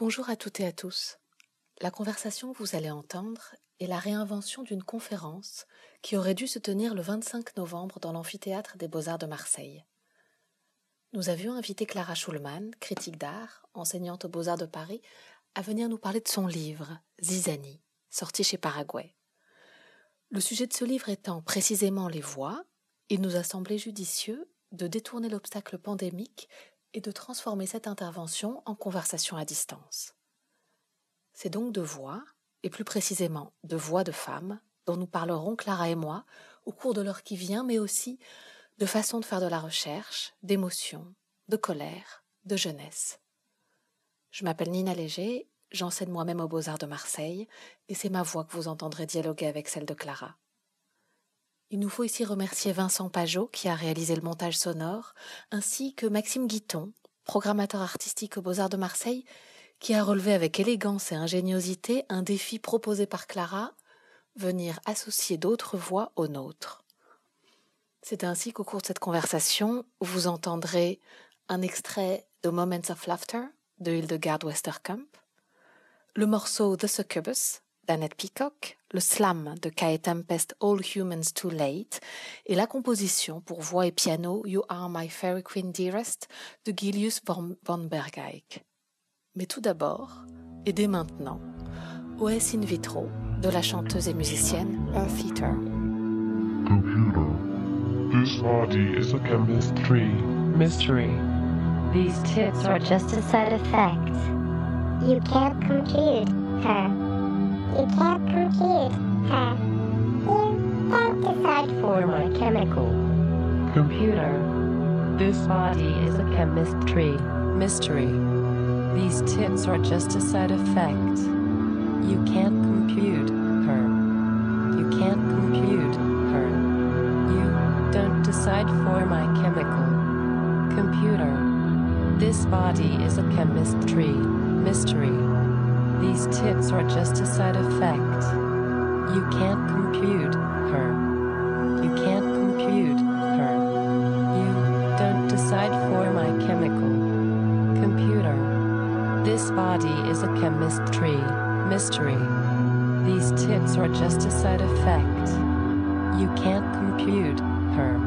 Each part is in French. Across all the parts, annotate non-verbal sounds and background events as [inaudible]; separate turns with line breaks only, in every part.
Bonjour à toutes et à tous. La conversation que vous allez entendre est la réinvention d'une conférence qui aurait dû se tenir le 25 novembre dans l'amphithéâtre des Beaux-Arts de Marseille. Nous avions invité Clara Schulman, critique d'art, enseignante aux Beaux-Arts de Paris, à venir nous parler de son livre, Zizani, sorti chez Paraguay. Le sujet de ce livre étant précisément les voix, il nous a semblé judicieux de détourner l'obstacle pandémique et de transformer cette intervention en conversation à distance. C'est donc de voix, et plus précisément de voix de femmes, dont nous parlerons Clara et moi au cours de l'heure qui vient, mais aussi de façon de faire de la recherche, d'émotion, de colère, de jeunesse. Je m'appelle Nina Léger, j'enseigne moi-même aux Beaux-Arts de Marseille, et c'est ma voix que vous entendrez dialoguer avec celle de Clara. Il nous faut ici remercier Vincent Pajot qui a réalisé le montage sonore, ainsi que Maxime Guiton, programmateur artistique aux Beaux-Arts de Marseille, qui a relevé avec élégance et ingéniosité un défi proposé par Clara, venir associer d'autres voix aux nôtres. C'est ainsi qu'au cours de cette conversation, vous entendrez un extrait de Moments of Laughter de Hildegard Westerkamp, le morceau The Succubus d'Annette Peacock, le slam de Kai Tempest All Humans Too Late et la composition pour voix et piano You Are My Fairy Queen Dearest de Gilius von, von Bergeyck. Mais tout d'abord, et dès maintenant, OS in vitro de la chanteuse et musicienne Earth Eater.
Computer. This body is a chemistry.
Mystery.
These tips are just a side effect.
You can't compute her. You can't compute her. You can't decide
For my chemical
Computer.
This body is a chemistry.
Mystery.
These tips are just a side effect. You can't compute her. You can't compute her. You don't decide for my chemical computer. This body is a chemistry. Mystery. These tips are just a side effect. You can't compute her. You can't compute her. You don't decide for my chemical computer. This body is a chemistry. Mystery. These tips are just a side effect. You can't compute her.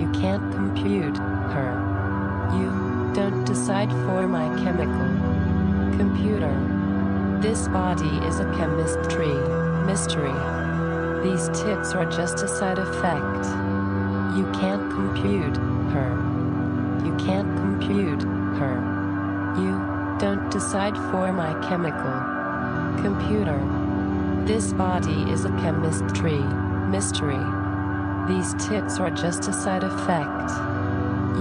You can't compute her. You don't decide for my chemical computer. This body is a chemistry. Mystery. These tips are just a side effect. You can't compute her. You can't compute her. You don't decide for my chemical computer. This body is a chemistry. Mystery. These tips are just a side effect.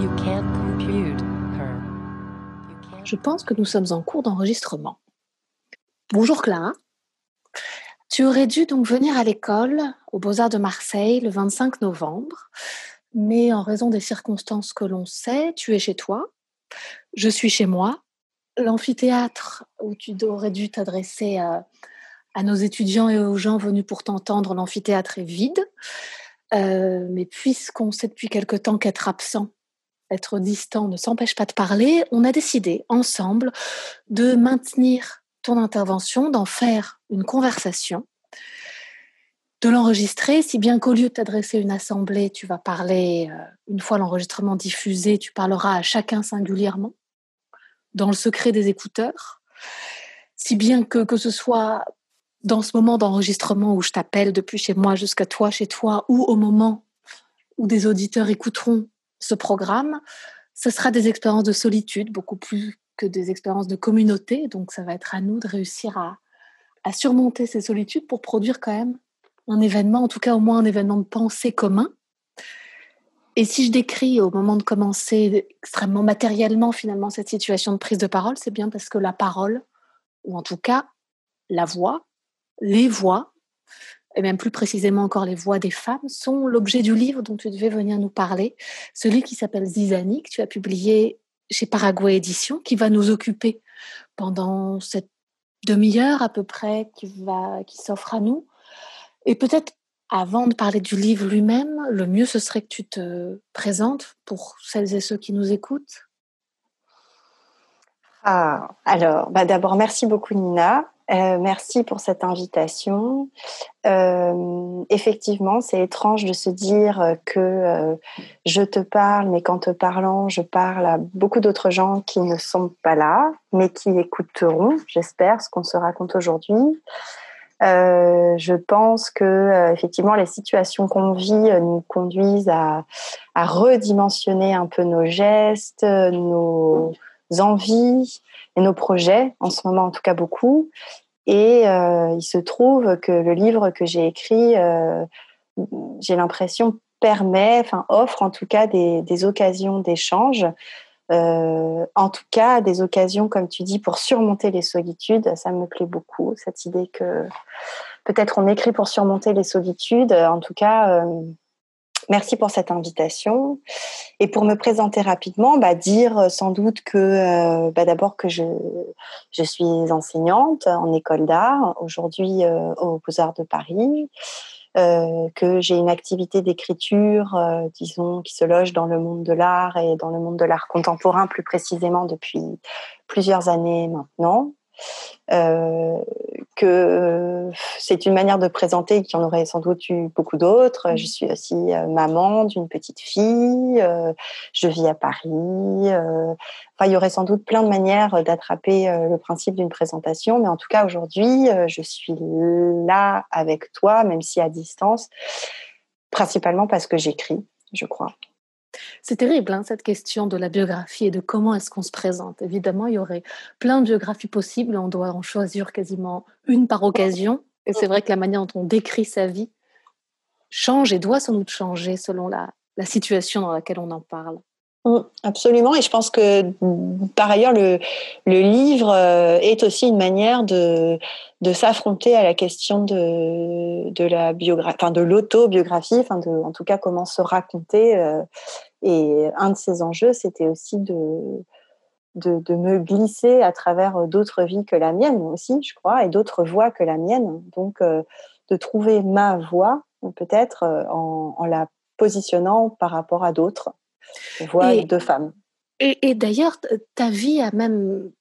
You can't compute her. You can't
Je pense que nous sommes en cours d'enregistrement. Bonjour Clara. Tu aurais dû donc venir à l'école aux Beaux-Arts de Marseille le 25 novembre, mais en raison des circonstances que l'on sait, tu es chez toi, je suis chez moi. L'amphithéâtre où tu aurais dû t'adresser à, à nos étudiants et aux gens venus pour t'entendre, l'amphithéâtre est vide. Euh, mais puisqu'on sait depuis quelque temps qu'être absent, être distant ne s'empêche pas de parler, on a décidé ensemble de maintenir ton intervention, d'en faire une conversation, de l'enregistrer, si bien qu'au lieu de t'adresser une assemblée, tu vas parler, euh, une fois l'enregistrement diffusé, tu parleras à chacun singulièrement, dans le secret des écouteurs, si bien que que ce soit dans ce moment d'enregistrement où je t'appelle depuis chez moi jusqu'à toi chez toi, ou au moment où des auditeurs écouteront ce programme, ce sera des expériences de solitude, beaucoup plus des expériences de communauté. Donc ça va être à nous de réussir à, à surmonter ces solitudes pour produire quand même un événement, en tout cas au moins un événement de pensée commun. Et si je décris au moment de commencer extrêmement matériellement finalement cette situation de prise de parole, c'est bien parce que la parole, ou en tout cas la voix, les voix, et même plus précisément encore les voix des femmes, sont l'objet du livre dont tu devais venir nous parler, celui qui s'appelle Zizani, que tu as publié chez Paraguay Éditions, qui va nous occuper pendant cette demi-heure à peu près qui, qui s'offre à nous. Et peut-être avant de parler du livre lui-même, le mieux ce serait que tu te présentes pour celles et ceux qui nous écoutent.
Ah, alors, bah d'abord, merci beaucoup Nina. Euh, merci pour cette invitation. Euh, effectivement, c'est étrange de se dire que euh, je te parle, mais qu'en te parlant, je parle à beaucoup d'autres gens qui ne sont pas là, mais qui écouteront, j'espère, ce qu'on se raconte aujourd'hui. je pense que effectivement les situations qu'on vit nous conduisent à, redimensionner un peu nos gestes, nos envies et nos projets, en ce moment en tout cas beaucoup. Et euh, il se trouve que le livre que j'ai écrit, euh, j'ai l'impression, permet, enfin offre en tout cas des, des occasions d'échange. Euh, en tout cas, des occasions, comme tu dis, pour surmonter les solitudes. Ça me plaît beaucoup, cette idée que peut-être on écrit pour surmonter les solitudes. En tout cas, Merci pour cette invitation. Et pour me présenter rapidement, bah, dire euh, sans doute que euh, bah, d'abord que je, je suis enseignante en école d'art, aujourd'hui euh, aux Beaux-Arts de Paris, euh, que j'ai une activité d'écriture, disons, qui se loge dans le monde de l'art et dans le monde de l'art contemporain plus précisément depuis plusieurs années maintenant. Euh, que c'est une manière de présenter qui en aurait sans doute eu beaucoup d'autres. Je suis aussi euh, maman d'une petite fille, euh, je vis à Paris. Enfin, il y aurait sans doute plein de manières d'attraper le principe d'une présentation, mais en tout cas aujourd'hui, je suis là avec toi, même si à distance, principalement parce que j'écris, je crois.
C'est terrible, hein, cette question de la biographie et de comment est-ce qu'on se présente. Évidemment, il y aurait plein de biographies possibles, on doit en choisir quasiment une par occasion. Et c'est vrai que la manière dont on décrit sa vie change et doit sans doute changer selon la, situation dans laquelle on en parle.
Mm, absolument, et je pense que par ailleurs le, livre euh, est aussi une manière de, s'affronter à la question de, de la biographie, enfin de l'autobiographie, enfin de, en tout cas comment se raconter. Euh, et un de ces enjeux, c'était aussi de, de, de, me glisser à travers d'autres vies que la mienne aussi, je crois, et d'autres voix que la mienne. Donc euh, de trouver ma voix peut-être en, en la positionnant par rapport à d'autres voix et, de femmes.
Et, et d'ailleurs, ta vie a même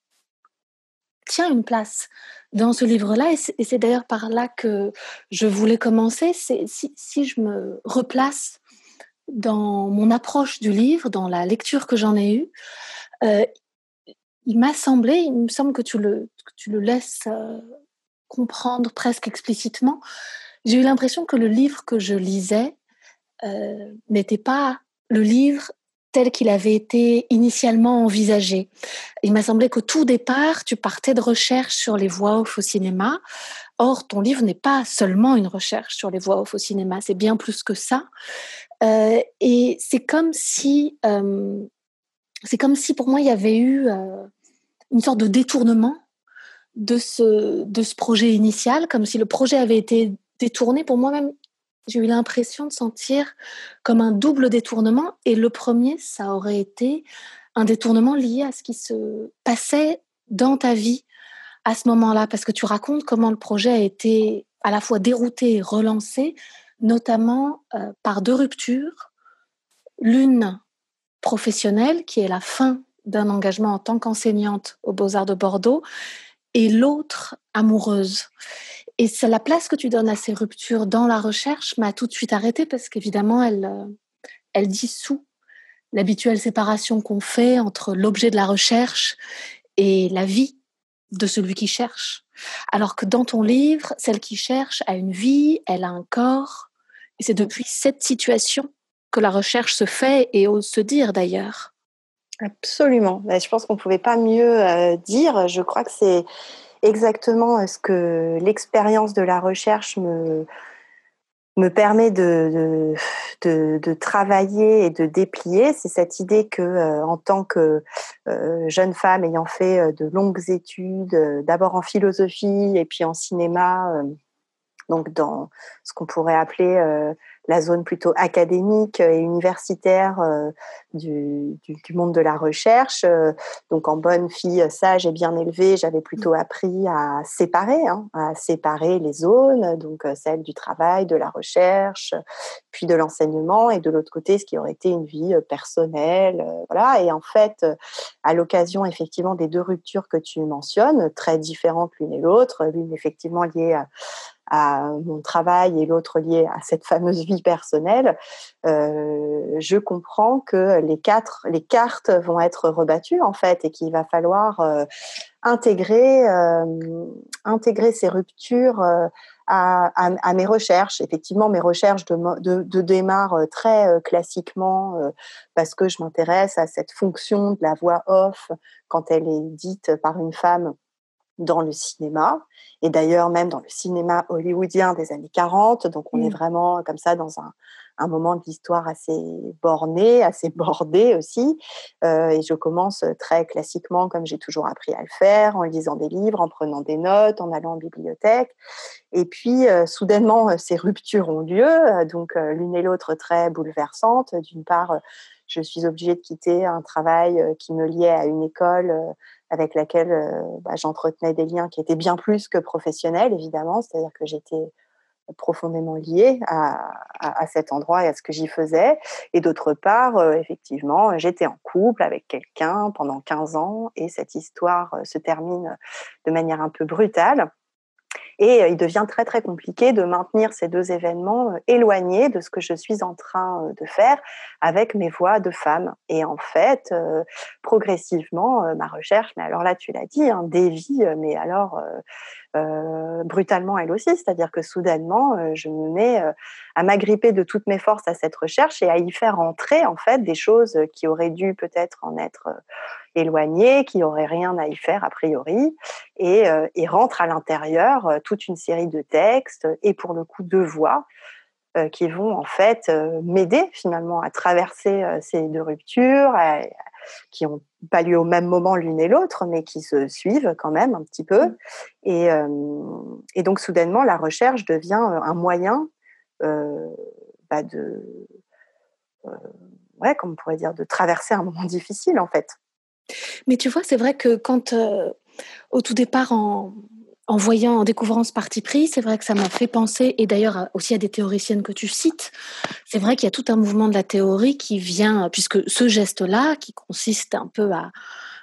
tient une place dans ce livre-là, et c'est d'ailleurs par là que je voulais commencer. Si, si je me replace dans mon approche du livre, dans la lecture que j'en ai eue, euh, il m'a semblé, il me semble que tu le, tu le laisses euh, comprendre presque explicitement, j'ai eu l'impression que le livre que je lisais euh, n'était pas le livre tel qu'il avait été initialement envisagé. Il m'a semblé qu'au tout départ, tu partais de recherches sur les voix off au cinéma. Or, ton livre n'est pas seulement une recherche sur les voix off au cinéma, c'est bien plus que ça. Euh, et c'est comme si, euh, c'est comme si pour moi il y avait eu euh, une sorte de détournement de ce de ce projet initial, comme si le projet avait été détourné. Pour moi-même, j'ai eu l'impression de sentir comme un double détournement. Et le premier, ça aurait été un détournement lié à ce qui se passait dans ta vie à ce moment-là, parce que tu racontes comment le projet a été à la fois dérouté et relancé, notamment euh, par deux ruptures. L'une professionnelle, qui est la fin d'un engagement en tant qu'enseignante aux Beaux-Arts de Bordeaux, et l'autre amoureuse. Et c'est la place que tu donnes à ces ruptures dans la recherche m'a tout de suite arrêtée parce qu'évidemment, elle, euh, elle dissout l'habituelle séparation qu'on fait entre l'objet de la recherche et la vie de celui qui cherche. Alors que dans ton livre, celle qui cherche a une vie, elle a un corps, et c'est depuis cette situation que la recherche se fait et ose se dire d'ailleurs.
Absolument. Je pense qu'on ne pouvait pas mieux euh, dire. Je crois que c'est exactement ce que l'expérience de la recherche me, me permet de, de, travailler et de déplier, c'est cette idée que, euh, en tant que euh, jeune femme ayant fait euh, de longues études, euh, d'abord en philosophie et puis en cinéma, euh, donc dans ce qu'on pourrait appeler la zone plutôt académique et universitaire euh, du, monde de la recherche. Euh, donc, en bonne fille sage et bien élevée, j'avais plutôt appris à séparer, hein, à séparer les zones, donc euh, celle du travail, de la recherche, puis de l'enseignement, et de l'autre côté, ce qui aurait été une vie personnelle. voilà. Et en fait, à l'occasion effectivement des deux ruptures que tu mentionnes, très différentes l'une et l'autre, l'une effectivement liée à à mon travail et l'autre lié à cette fameuse vie personnelle, euh, je comprends que les quatre, les cartes vont être rebattues en fait et qu'il va falloir euh, intégrer, euh, intégrer ces ruptures à, mes recherches. Effectivement, mes recherches de, de, de démarrent très classiquement parce que je m'intéresse à cette fonction de la voix off quand elle est dite par une femme dans le cinéma, et d'ailleurs même dans le cinéma hollywoodien des années 40. Donc on mmh. est vraiment comme ça dans un, un moment de l'histoire assez borné, assez [laughs] bordé aussi. Euh, et je commence très classiquement, comme j'ai toujours appris à le faire, en lisant des livres, en prenant des notes, en allant en bibliothèque. Et puis, euh, soudainement, ces ruptures ont lieu, donc euh, l'une et l'autre très bouleversantes. D'une part, je suis obligée de quitter un travail qui me liait à une école avec laquelle euh, bah, j'entretenais des liens qui étaient bien plus que professionnels, évidemment. C'est-à-dire que j'étais profondément liée à, cet endroit et à ce que j'y faisais. Et d'autre part, euh, effectivement, j'étais en couple avec quelqu'un pendant 15 ans et cette histoire euh, se termine de manière un peu brutale. Et il devient très très compliqué de maintenir ces deux événements éloignés de ce que je suis en train de faire avec mes voix de femme. Et en fait, progressivement, ma recherche, mais alors là tu l'as dit, hein, dévie, mais alors euh, brutalement elle aussi, c'est-à-dire que soudainement, euh, je me mets euh, à m'agripper de toutes mes forces à cette recherche et à y faire entrer en fait des choses qui auraient dû peut-être en être éloignées, qui n'auraient rien à y faire a priori, et, et rentre à l'intérieur toute une série de textes et pour le coup de voix qui vont en fait m'aider finalement à traverser ces deux ruptures, à, qui ont pas lieu au même moment l'une et l'autre, mais qui se suivent quand même un petit peu. Mmh. Et, euh, et donc soudainement, la recherche devient un moyen euh, bah de, euh, ouais, comme on pourrait dire, de traverser un moment difficile en fait.
Mais tu vois, c'est vrai que quand euh, au tout départ en voyant, en découvrant ce parti pris, c'est vrai que ça m'a fait penser, et d'ailleurs aussi à des théoriciennes que tu cites, c'est vrai qu'il y a tout un mouvement de la théorie qui vient, puisque ce geste-là, qui consiste un peu à,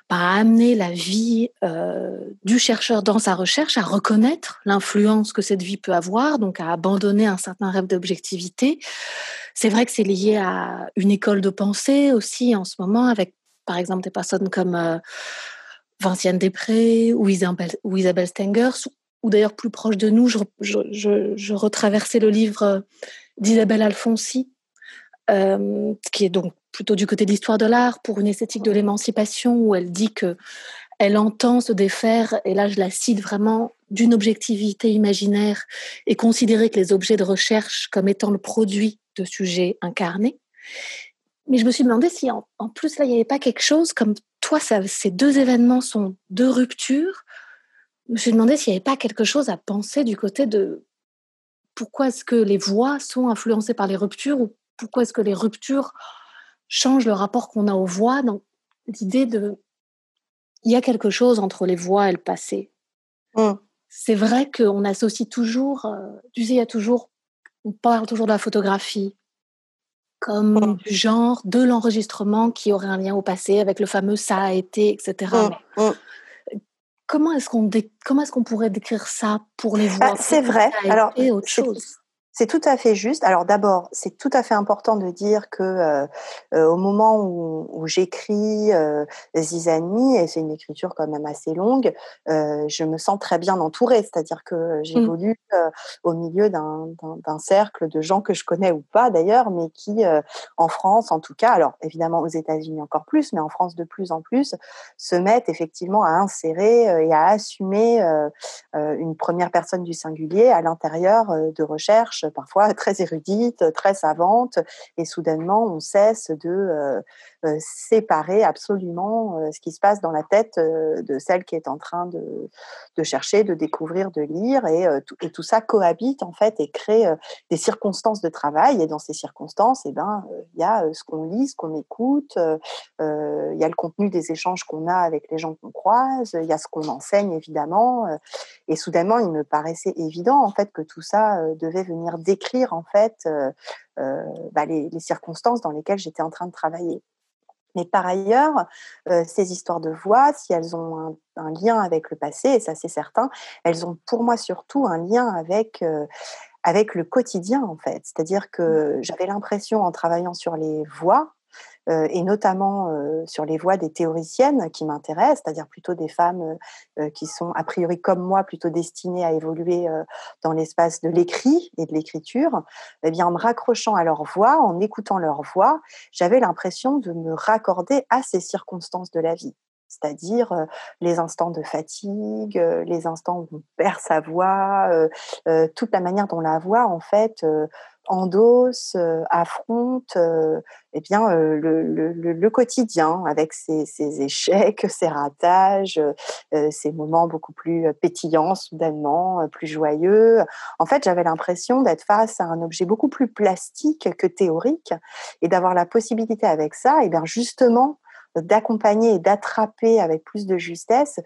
à amener la vie euh, du chercheur dans sa recherche, à reconnaître l'influence que cette vie peut avoir, donc à abandonner un certain rêve d'objectivité. C'est vrai que c'est lié à une école de pensée aussi en ce moment, avec par exemple des personnes comme... Euh, Vinciane Després ou Isabelle, ou Stengers, ou d'ailleurs plus proche de nous, je, je, retraversais le livre d'Isabelle Alfonsi, euh, qui est donc plutôt du côté de l'histoire de l'art pour une esthétique de l'émancipation, où elle dit que elle entend se défaire, et là je la cite vraiment, d'une objectivité imaginaire et considérer que les objets de recherche comme étant le produit de sujets incarnés. Mais je me suis demandé si en, en plus là il n'y avait pas quelque chose comme toi, ça, ces deux événements sont deux ruptures. Je me suis demandé s'il n'y avait pas quelque chose à penser du côté de pourquoi est-ce que les voix sont influencées par les ruptures ou pourquoi est-ce que les ruptures changent le rapport qu'on a aux voix dans l'idée de il y a quelque chose entre les voix et le passé. Mmh. C'est vrai qu'on associe toujours, euh, tu sais, il y a toujours, on parle toujours de la photographie, comme du genre de l'enregistrement qui aurait un lien au passé avec le fameux ça a été, etc. Mmh, mmh. Comment est-ce qu'on dé... comment est-ce qu'on pourrait décrire ça pour les bah, voix
C'est vrai. Alors, autre chose. C'est tout à fait juste. Alors d'abord, c'est tout à fait important de dire que euh, euh, au moment où, où j'écris euh, Zizani, et c'est une écriture quand même assez longue, je me sens très bien entourée. C'est-à-dire que j'évolue mmh. Euh, au milieu d'un cercle de gens que je connais ou pas d'ailleurs, mais qui, en France en tout cas, alors évidemment aux États-Unis encore plus, mais en France de plus en plus, se mettent effectivement à insérer et à assumer une première personne du singulier à l'intérieur de recherches parfois très érudites, très savantes, et soudainement on cesse de séparer absolument ce qui se passe dans la tête de celle qui est en train de, de chercher, de découvrir, de lire, et, tout, et, ça cohabite en fait et crée des circonstances de travail. Et dans ces circonstances, eh ben, il y a ce qu'on lit, ce qu'on écoute, il y a le contenu des échanges qu'on a avec les gens qu'on croise, il y a ce qu'on enseigne évidemment. et soudainement, il me paraissait évident en fait que tout ça devait venir décrire en fait bah, les, circonstances dans lesquelles j'étais en train de travailler. Mais par ailleurs, ces histoires de voix, si elles ont un, lien avec le passé, et ça c'est certain, elles ont pour moi surtout un lien avec avec le quotidien en fait. C'est-à-dire que mmh. j'avais l'impression en travaillant sur les voix euh, et notamment euh, sur les voix des théoriciennes qui m'intéressent, c'est-à-dire plutôt des femmes euh, qui sont a priori comme moi plutôt destinées à évoluer dans l'espace de l'écrit et de l'écriture. Eh bien, en me raccrochant à leur voix, en écoutant leur voix, j'avais l'impression de me raccorder à ces circonstances de la vie c'est-à-dire les instants de fatigue, les instants où on perd sa voix, toute la manière dont la voix, en fait, endosse, affronte eh bien, le, quotidien avec ses, [laughs] échecs, ses ratages, ses moments beaucoup plus pétillants soudainement, plus joyeux. En fait, j'avais l'impression d'être face à un objet beaucoup plus plastique que théorique et d'avoir la possibilité avec ça, eh bien justement, d'accompagner et d'attraper avec plus de justesse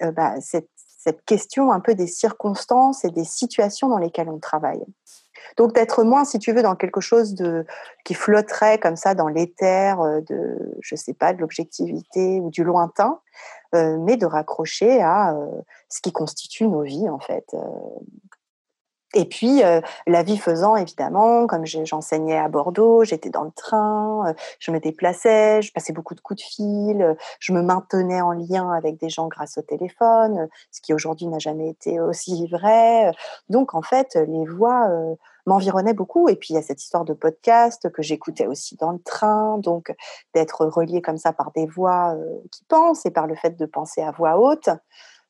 bah, cette question un peu des circonstances et des situations dans lesquelles on travaille. Donc d'être moins, si tu veux, dans quelque chose de qui flotterait comme ça dans l'éther euh, de, je sais pas, de l'objectivité ou du lointain, euh, mais de raccrocher à euh, ce qui constitue nos vies en fait. Et puis, la vie faisant, évidemment, comme j'enseignais à Bordeaux, j'étais dans le train, je me déplaçais, je passais beaucoup de coups de fil, je me maintenais en lien avec des gens grâce au téléphone, ce qui aujourd'hui n'a jamais été aussi vrai. Donc, en fait, les voix m'environnait beaucoup. Et puis, il y a cette histoire de podcast que j'écoutais aussi dans le train. Donc, d'être relié comme ça par des voix euh, qui pensent et par le fait de penser à voix haute.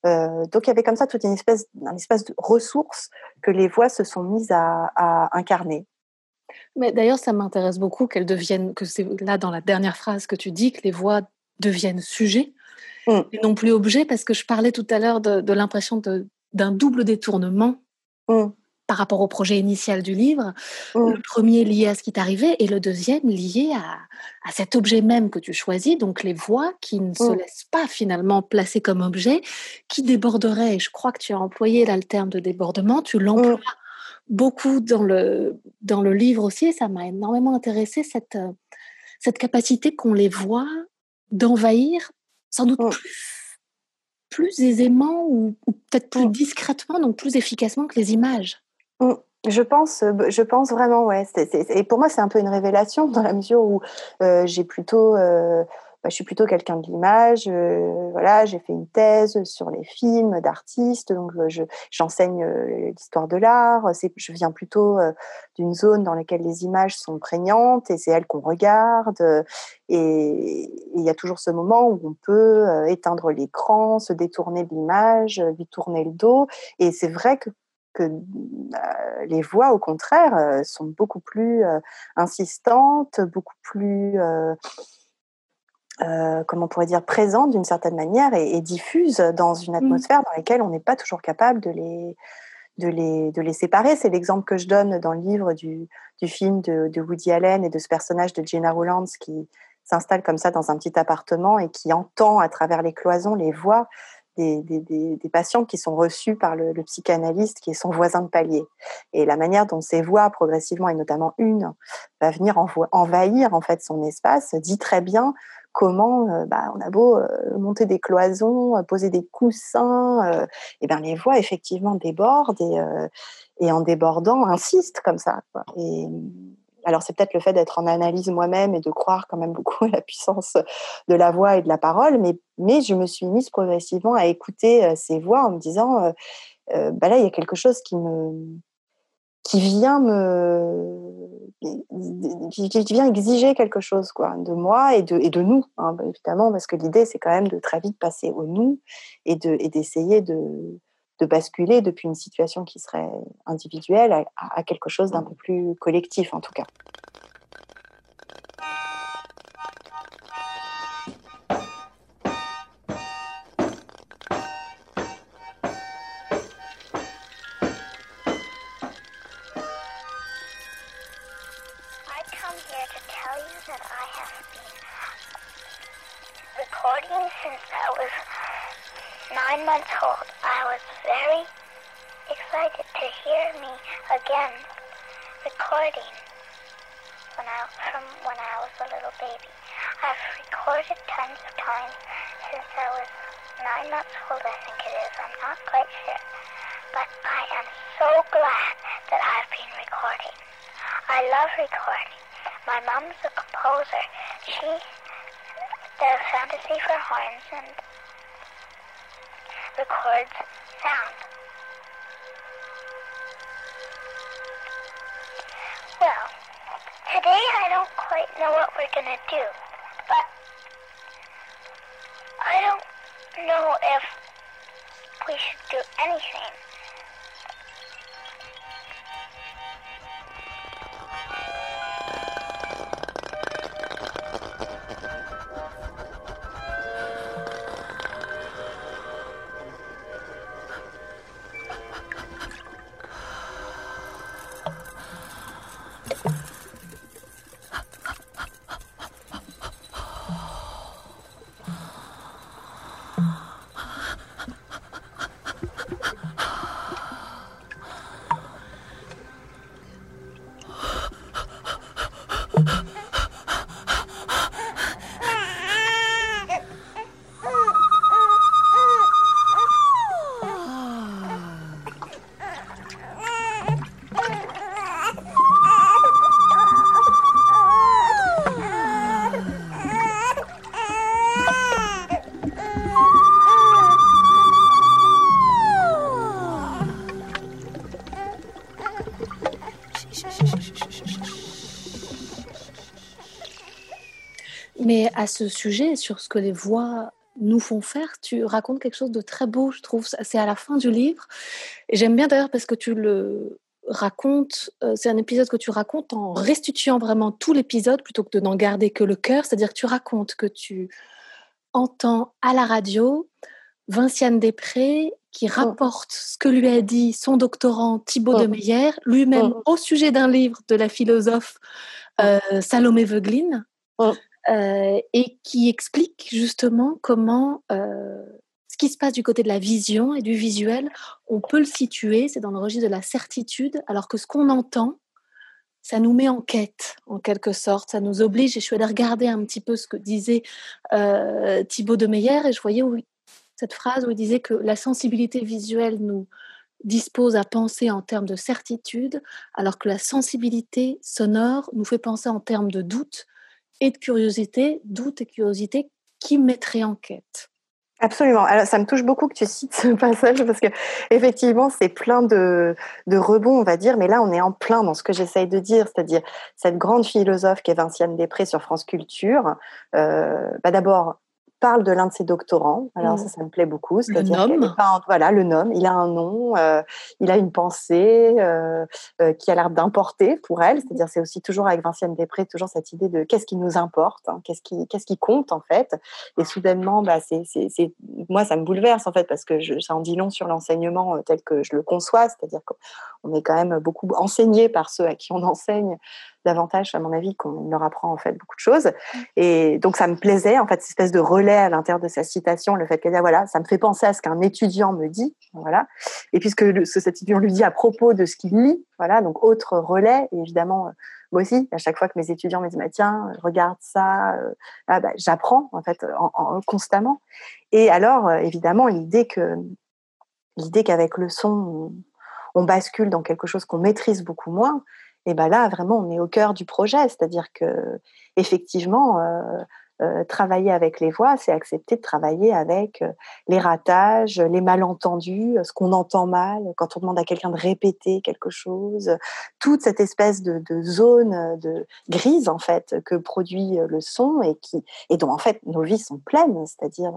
Euh, donc, il y avait comme ça toute une espèce, un espèce de ressource que les voix se sont mises à, incarner.
Mais d'ailleurs, ça m'intéresse beaucoup qu'elles deviennent, que c'est là dans la dernière phrase que tu dis, que les voix deviennent sujets mmh. et non plus objets, parce que je parlais tout à l'heure de, l'impression d'un double détournement. Mmh par rapport au projet initial du livre. Le premier lié à ce qui t'arrivait et le deuxième lié à, cet objet même que tu choisis, donc les voix qui ne se laissent pas finalement placer comme objet, qui déborderaient. Et je crois que tu as employé là le terme de débordement, tu l'emploies beaucoup dans le, dans le livre aussi et ça m'a énormément intéressé cette, cette capacité qu'on les voit d'envahir sans doute plus plus aisément ou, ou peut-être plus discrètement, donc plus efficacement que les images.
Mm. Je pense, euh, je pense vraiment, ouais. et pour moi, c'est un peu une révélation dans la mesure où euh, j'ai plutôt, euh, bah, je suis plutôt quelqu'un de l'image. voilà, j'ai fait une thèse sur les films d'artistes, donc j'enseigne l'histoire de l'art. Je viens plutôt d'une zone dans laquelle les images sont prégnantes et c'est elles qu'on regarde. Et il y a toujours ce moment où on peut éteindre l'écran, se détourner de l'image, lui tourner le dos. Et c'est vrai que que euh, les voix, au contraire, euh, sont beaucoup plus euh, insistantes, beaucoup plus, comment on pourrait dire, présentes d'une certaine manière et, diffuses dans une mmh. atmosphère dans laquelle on n'est pas toujours capable de les, de les, de les séparer. C'est l'exemple que je donne dans le livre du, du film de, de, Woody Allen et de ce personnage de Jenna Rowlands qui s'installe comme ça dans un petit appartement et qui entend à travers les cloisons les voix des, des, patients qui sont reçus par le, psychanalyste qui est son voisin de palier. Et la manière dont ces voix progressivement, et notamment une, va venir envahir en fait son espace, dit très bien comment euh, bah, on a beau euh, monter des cloisons, euh, poser des coussins, et ben les voix effectivement débordent et, en débordant insistent comme ça. Et, alors c'est peut-être le fait d'être en analyse moi-même et de croire quand même beaucoup à la puissance de la voix et de la parole, mais, mais je me suis mise progressivement à écouter euh, ces voix en me disant, euh, euh, bah là il y a quelque chose qui me qui vient me qui, vient exiger quelque chose quoi de moi et de et de nous hein, évidemment parce que l'idée c'est quand même de très vite passer au nous et de et d'essayer de de basculer depuis une situation qui serait individuelle à, à quelque chose d'un peu plus collectif en tout cas.
Do, but I don't know if we should do anything.
À ce sujet, sur ce que les voix nous font faire, tu racontes quelque chose de très beau, je trouve. C'est à la fin du livre. Et j'aime bien d'ailleurs parce que tu le racontes, euh, c'est un épisode que tu racontes en restituant vraiment tout l'épisode plutôt que de n'en garder que le cœur. C'est-à-dire que tu racontes que tu entends à la radio Vinciane Després qui rapporte ce que lui a dit son doctorant Thibaut de Meyer, lui-même au sujet d'un livre de la philosophe euh, Salomé Veuglin. Euh, et qui explique justement comment euh, ce qui se passe du côté de la vision et du visuel, on peut le situer, c'est dans le registre de la certitude, alors que ce qu'on entend, ça nous met en quête, en quelque sorte, ça nous oblige. Et je suis allée regarder un petit peu ce que disait euh, Thibaut de Meyer, et je voyais cette phrase où il disait que la sensibilité visuelle nous dispose à penser en termes de certitude, alors que la sensibilité sonore nous fait penser en termes de doute, et de curiosité, doute et curiosité qui mettraient en quête.
Absolument. Alors, ça me touche beaucoup que tu cites ce passage parce que effectivement, c'est plein de, de rebonds, on va dire. Mais là, on est en plein dans ce que j'essaye de dire, c'est-à-dire cette grande philosophe qui est Vinciane Després sur France Culture. Euh, bah D'abord, parle de l'un de ses doctorants. Alors ça, ça me plaît beaucoup.
C'est-à-dire
voilà, le nom. Il a un nom, euh, il a une pensée euh, euh, qui a l'air d'importer pour elle. C'est-à-dire, c'est aussi toujours avec Vinciane Després toujours cette idée de qu'est-ce qui nous importe, hein, qu'est-ce qui, qu'est-ce qui compte en fait. Et soudainement, bah, c'est, c'est, moi, ça me bouleverse en fait parce que je, ça en dit long sur l'enseignement tel que je le conçois. C'est-à-dire qu'on est quand même beaucoup enseigné par ceux à qui on enseigne davantage, à mon avis, qu'on leur apprend en fait beaucoup de choses. Et donc, ça me plaisait, en fait, cette espèce de relais à l'intérieur de sa citation, le fait qu'elle dit, voilà, ça me fait penser à ce qu'un étudiant me dit, voilà. Et puisque cet étudiant lui dit à propos de ce qu'il lit, voilà, donc autre relais, et évidemment, euh, moi aussi, à chaque fois que mes étudiants me disent, bah, tiens, regarde ça, euh, ah, bah, j'apprends, en fait, en, en, constamment. Et alors, euh, évidemment, l'idée que, l'idée qu'avec le son, on, on bascule dans quelque chose qu'on maîtrise beaucoup moins, et ben là vraiment on est au cœur du projet. C'est-à-dire que effectivement euh, euh, travailler avec les voix, c'est accepter de travailler avec euh, les ratages, les malentendus, ce qu'on entend mal, quand on demande à quelqu'un de répéter quelque chose, toute cette espèce de, de, zone de grise en fait que produit le son et qui et dont en fait nos vies sont pleines, c'est-à-dire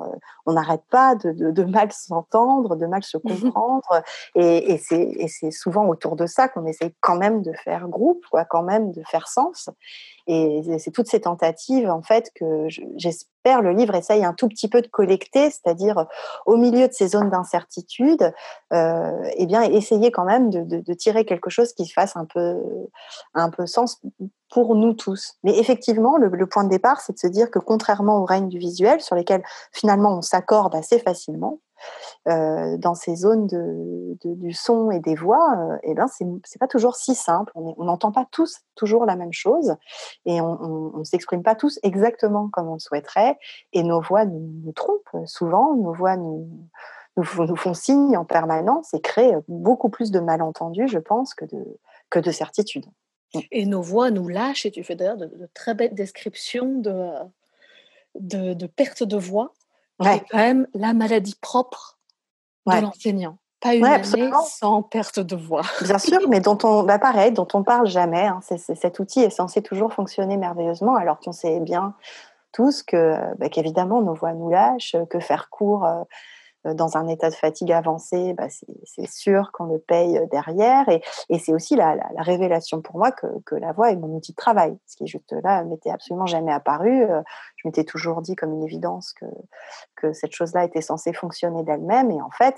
on n'arrête pas de, de, de mal s'entendre, de mal se [laughs] comprendre, et, et c'est souvent autour de ça qu'on essaye quand même de faire groupe, quoi, quand même de faire sens. Et c'est toutes ces tentatives, en fait, que j'espère le livre essaye un tout petit peu de collecter, c'est-à-dire au milieu de ces zones d'incertitude, euh, eh bien, essayer quand même de, tirer quelque chose qui fasse un peu, un peu sens pour nous tous. Mais effectivement, le, le point de départ, c'est de se dire que contrairement au règne du visuel, sur lesquels finalement on s'accorde assez facilement, euh, dans ces zones de, du son et des voix, euh, eh ben c'est pas toujours si simple. On n'entend pas tous toujours la même chose et on ne s'exprime pas tous exactement comme on le souhaiterait. Et nos voix nous, trompent souvent, nos voix nous, nous, font signe en permanence et créent beaucoup plus de malentendus, je pense, que de, que de certitudes.
Et nos voix nous lâchent, et tu fais d'ailleurs de, très belles descriptions de, de, de perte de voix, ouais. qui est quand même la maladie propre de l'enseignant. Pas une ouais, année sans perte de voix. [laughs]
Bien sûr, mais dont on, bah pareil, dont on parle jamais. Hein. C est, c est, cet outil est censé toujours fonctionner merveilleusement, alors qu'on sait bien tous que, bah, qu'évidemment, nos voix nous lâchent, que faire court euh, dans un état de fatigue avancé, bah, c'est sûr qu'on le paye derrière. Et, c'est aussi la, la, la, révélation pour moi que, la voix est mon outil de travail. Ce qui juste là m'était absolument jamais apparu. Euh, je m'étais toujours dit comme une évidence que, que cette chose-là était censée fonctionner d'elle-même. Et en fait,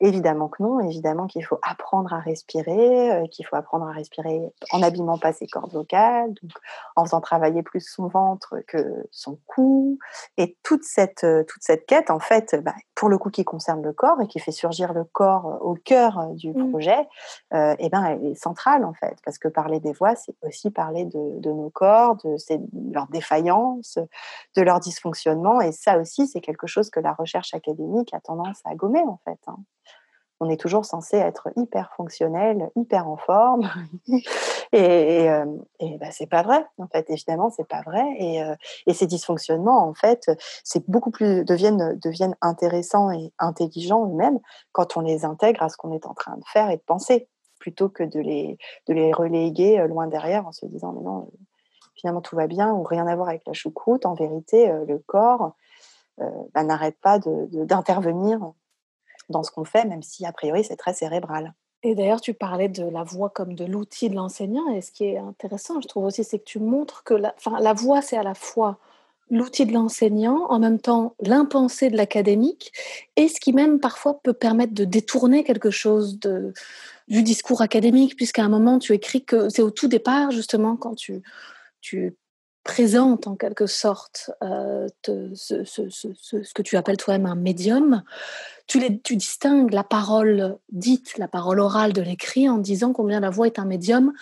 Évidemment que non, évidemment qu'il faut apprendre à respirer, euh, qu'il faut apprendre à respirer en n'abîmant pas ses cordes vocales, donc en faisant travailler plus son ventre que son cou. Et toute cette, euh, toute cette quête, en fait, bah, pour le coup qui concerne le corps et qui fait surgir le corps au cœur du mmh. projet, euh, et ben, elle est centrale, en fait, parce que parler des voix, c'est aussi parler de, de nos corps, de, de leur défaillance, de leur dysfonctionnement. Et ça aussi, c'est quelque chose que la recherche académique a tendance à gommer, en fait. Hein on est toujours censé être hyper fonctionnel, hyper en forme. [laughs] et et, euh, et c'est pas vrai, en fait. Évidemment, c'est pas vrai. Et, euh, et, ces dysfonctionnements, en fait, c'est beaucoup plus deviennent deviennent intéressants et intelligents eux-mêmes quand on les intègre à ce qu'on est en train de faire et de penser, plutôt que de les de les reléguer euh, loin derrière en se disant mais non, finalement tout va bien ou rien à voir avec la choucroute. En vérité, le corps euh, bah, n'arrête pas d'intervenir dans ce qu'on fait, même si a priori c'est très cérébral.
Et d'ailleurs, tu parlais de la voix comme de l'outil de l'enseignant. Et ce qui est intéressant, je trouve aussi, c'est que tu montres que la, enfin, la voix, c'est à la fois l'outil de l'enseignant, en même temps l'impensé de l'académique, et ce qui même parfois peut permettre de détourner quelque chose du discours académique, puisqu'à un moment, tu écris que c'est au tout départ, justement, quand tu, tu présente en quelque sorte euh, ce, ce, que tu appelles toi-même un médium, tu, les, tu distingues la parole dite, la parole orale de l'écrit en disant combien la voix est un médium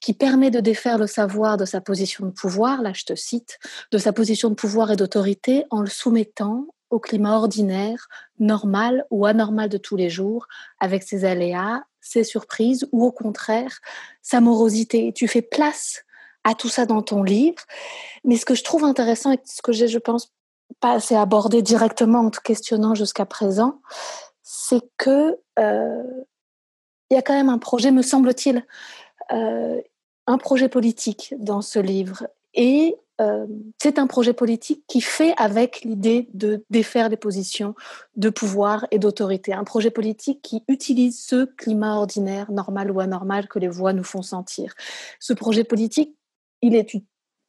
qui permet de défaire le savoir de sa position de pouvoir, là je te cite, de sa position de pouvoir et d'autorité en le soumettant au climat ordinaire, normal ou anormal de tous les jours, avec ses aléas, ses surprises ou au contraire sa morosité. Tu fais place à tout ça dans ton livre. Mais ce que je trouve intéressant et ce que j'ai, je pense, pas assez abordé directement en te questionnant jusqu'à présent, c'est que euh, il y a quand même un projet, me semble-t-il, euh, un projet politique dans ce livre. Et euh, c'est un projet politique qui fait avec l'idée de défaire les positions de pouvoir et d'autorité. Un projet politique qui utilise ce climat ordinaire, normal ou anormal, que les voix nous font sentir. Ce projet politique il est,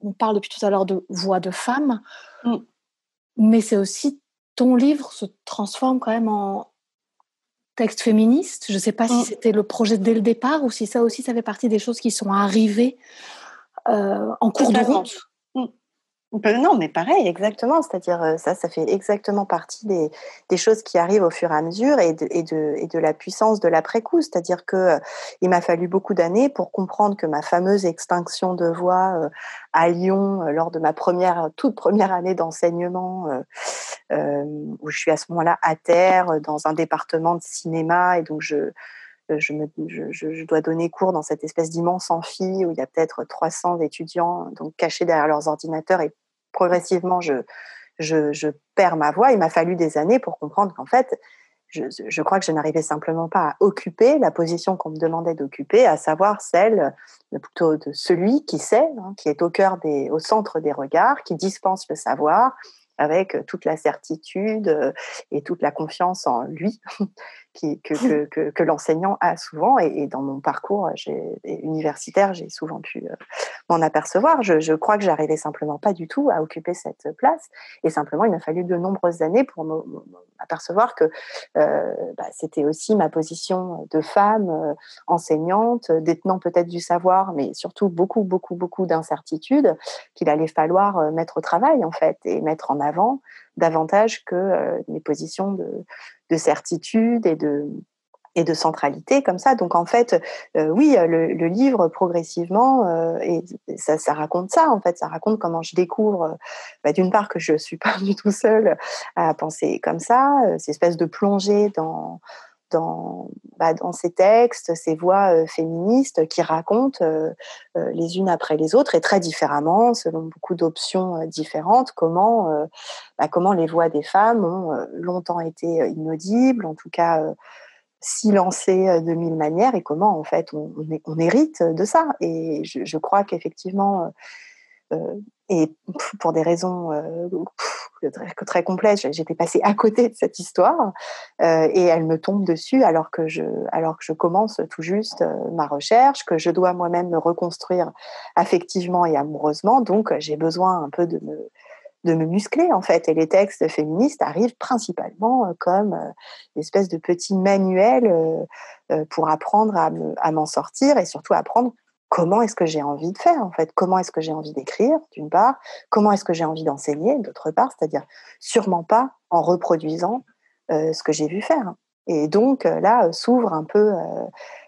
on parle depuis tout à l'heure de voix de femme, mm. mais c'est aussi ton livre se transforme quand même en texte féministe. Je ne sais pas mm. si c'était le projet dès le départ ou si ça aussi, ça fait partie des choses qui sont arrivées euh, en cours Totalement. de route.
Non, mais pareil, exactement. C'est-à-dire, euh, ça, ça fait exactement partie des, choses qui arrivent au fur et à mesure et de, la puissance de l'après-coup. C'est-à-dire que euh, il m'a fallu beaucoup d'années pour comprendre que ma fameuse extinction de voix euh, à Lyon, lors de ma toute première année d'enseignement, où je suis à ce moment-là à terre, dans un département de cinéma, et donc je, dois donner cours dans cette espèce d'immense amphi où il y a peut-être 300 étudiants donc cachés derrière leurs ordinateurs et progressivement, je, perds ma voix. Il m'a fallu des années pour comprendre qu'en fait, je, crois que je n'arrivais simplement pas à occuper la position qu'on me demandait d'occuper, à savoir celle plutôt de celui qui sait, hein, qui est au cœur des, au centre des regards, qui dispense le savoir avec toute la certitude et toute la confiance en lui qui, [laughs] que, que, que, l'enseignant a souvent. Et, dans mon parcours universitaire, j'ai souvent pu euh, m'en apercevoir. Je, je, crois que j'arrivais simplement pas du tout à occuper cette place. Et simplement, il m'a fallu de nombreuses années pour m'apercevoir que euh, bah, c'était aussi ma position de femme euh, enseignante, détenant peut-être du savoir, mais surtout beaucoup, beaucoup, beaucoup d'incertitudes qu'il allait falloir mettre au travail, en fait, et mettre en avant davantage que mes positions de, de certitude et de, centralité comme ça. Donc en fait, euh, oui, le, livre progressivement, euh, et ça, ça, raconte ça en fait, ça raconte comment je découvre, bah, d'une part que je suis pas [laughs] du tout seule à penser comme ça, euh, cette espèce de plongée dans dans, bah, dans ces textes, ces voix euh, féministes qui racontent euh, euh, les unes après les autres et très différemment, selon beaucoup d'options différentes, comment, bah, comment les voix des femmes ont longtemps été inaudibles, en tout cas silencées de mille manières, et comment en fait on, hérite de ça. Et je crois qu'effectivement, et pour des raisons très, très complète. J'étais passée à côté de cette histoire euh, et elle me tombe dessus alors que je, commence tout juste euh, ma recherche, que je dois moi-même me reconstruire affectivement et amoureusement. Donc, j'ai besoin un peu de me, de me muscler en fait. Et les textes féministes arrivent principalement euh, comme une espèce de petit manuel pour apprendre à m'en sortir et surtout apprendre comment est-ce que j'ai envie de faire en fait? Comment est-ce que j'ai envie d'écrire d'une part? Comment est-ce que j'ai envie d'enseigner d'autre part? C'est-à-dire sûrement pas en reproduisant euh, ce que j'ai vu faire. Et donc euh, là s'ouvre un peu euh,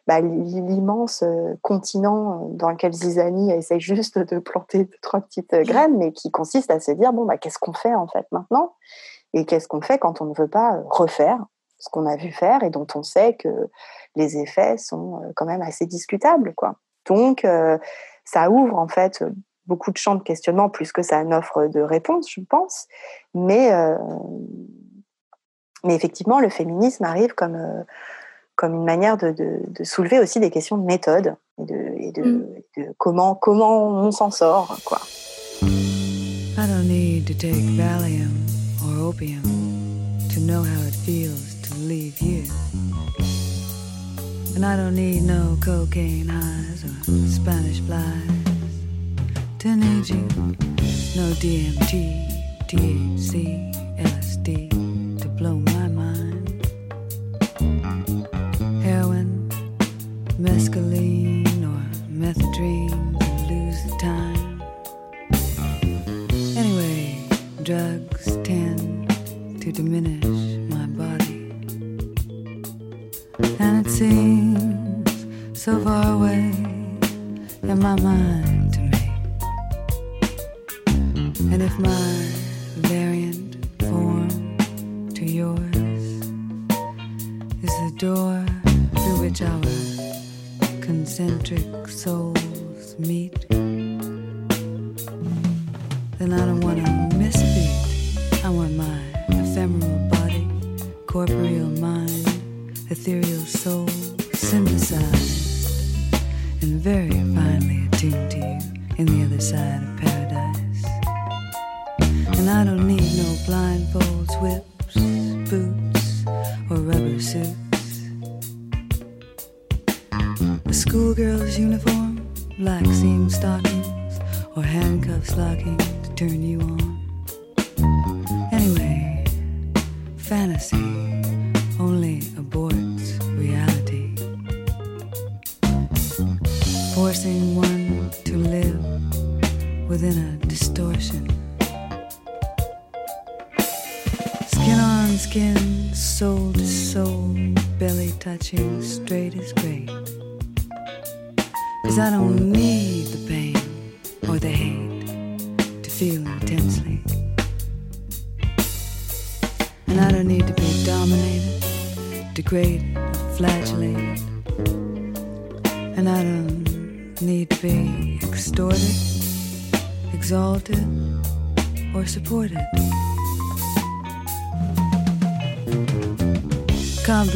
bah, l'immense continent dans lequel Zizani essaie juste de planter trois petites graines, mais qui consiste à se dire bon bah qu'est-ce qu'on fait en fait maintenant? Et qu'est-ce qu'on fait quand on ne veut pas refaire ce qu'on a vu faire et dont on sait que les effets sont quand même assez discutables quoi. Donc, euh, ça ouvre en fait beaucoup de champs de questionnement plus que ça n'offre de réponses, je pense. Mais, euh, mais effectivement, le féminisme arrive comme, euh, comme une manière de, de, soulever aussi des questions de méthode et de, et de, mm. de comment, comment on s'en sort. Quoi. I don't need to take Valium or opium to know how it feels to leave you. And I don't need no cocaine highs or Spanish flies to need you. No DMT, THC, LSD to blow my mind. Heroin, mescaline, or methadone to lose the time. Anyway, drugs tend to diminish my body. And it seems so far away in my mind to me. And if my variant form to yours is the door through which our concentric souls meet, then I don't want to miss a. I want my ephemeral body, corporeal mind, ethereal soul synthesized and very finely attuned to you in the other side of paradise. And I don't need no blindfolds, whips, boots, or rubber suits. A schoolgirl's uniform, black seam stockings, or handcuffs locking to turn you on. Anyway, fantasy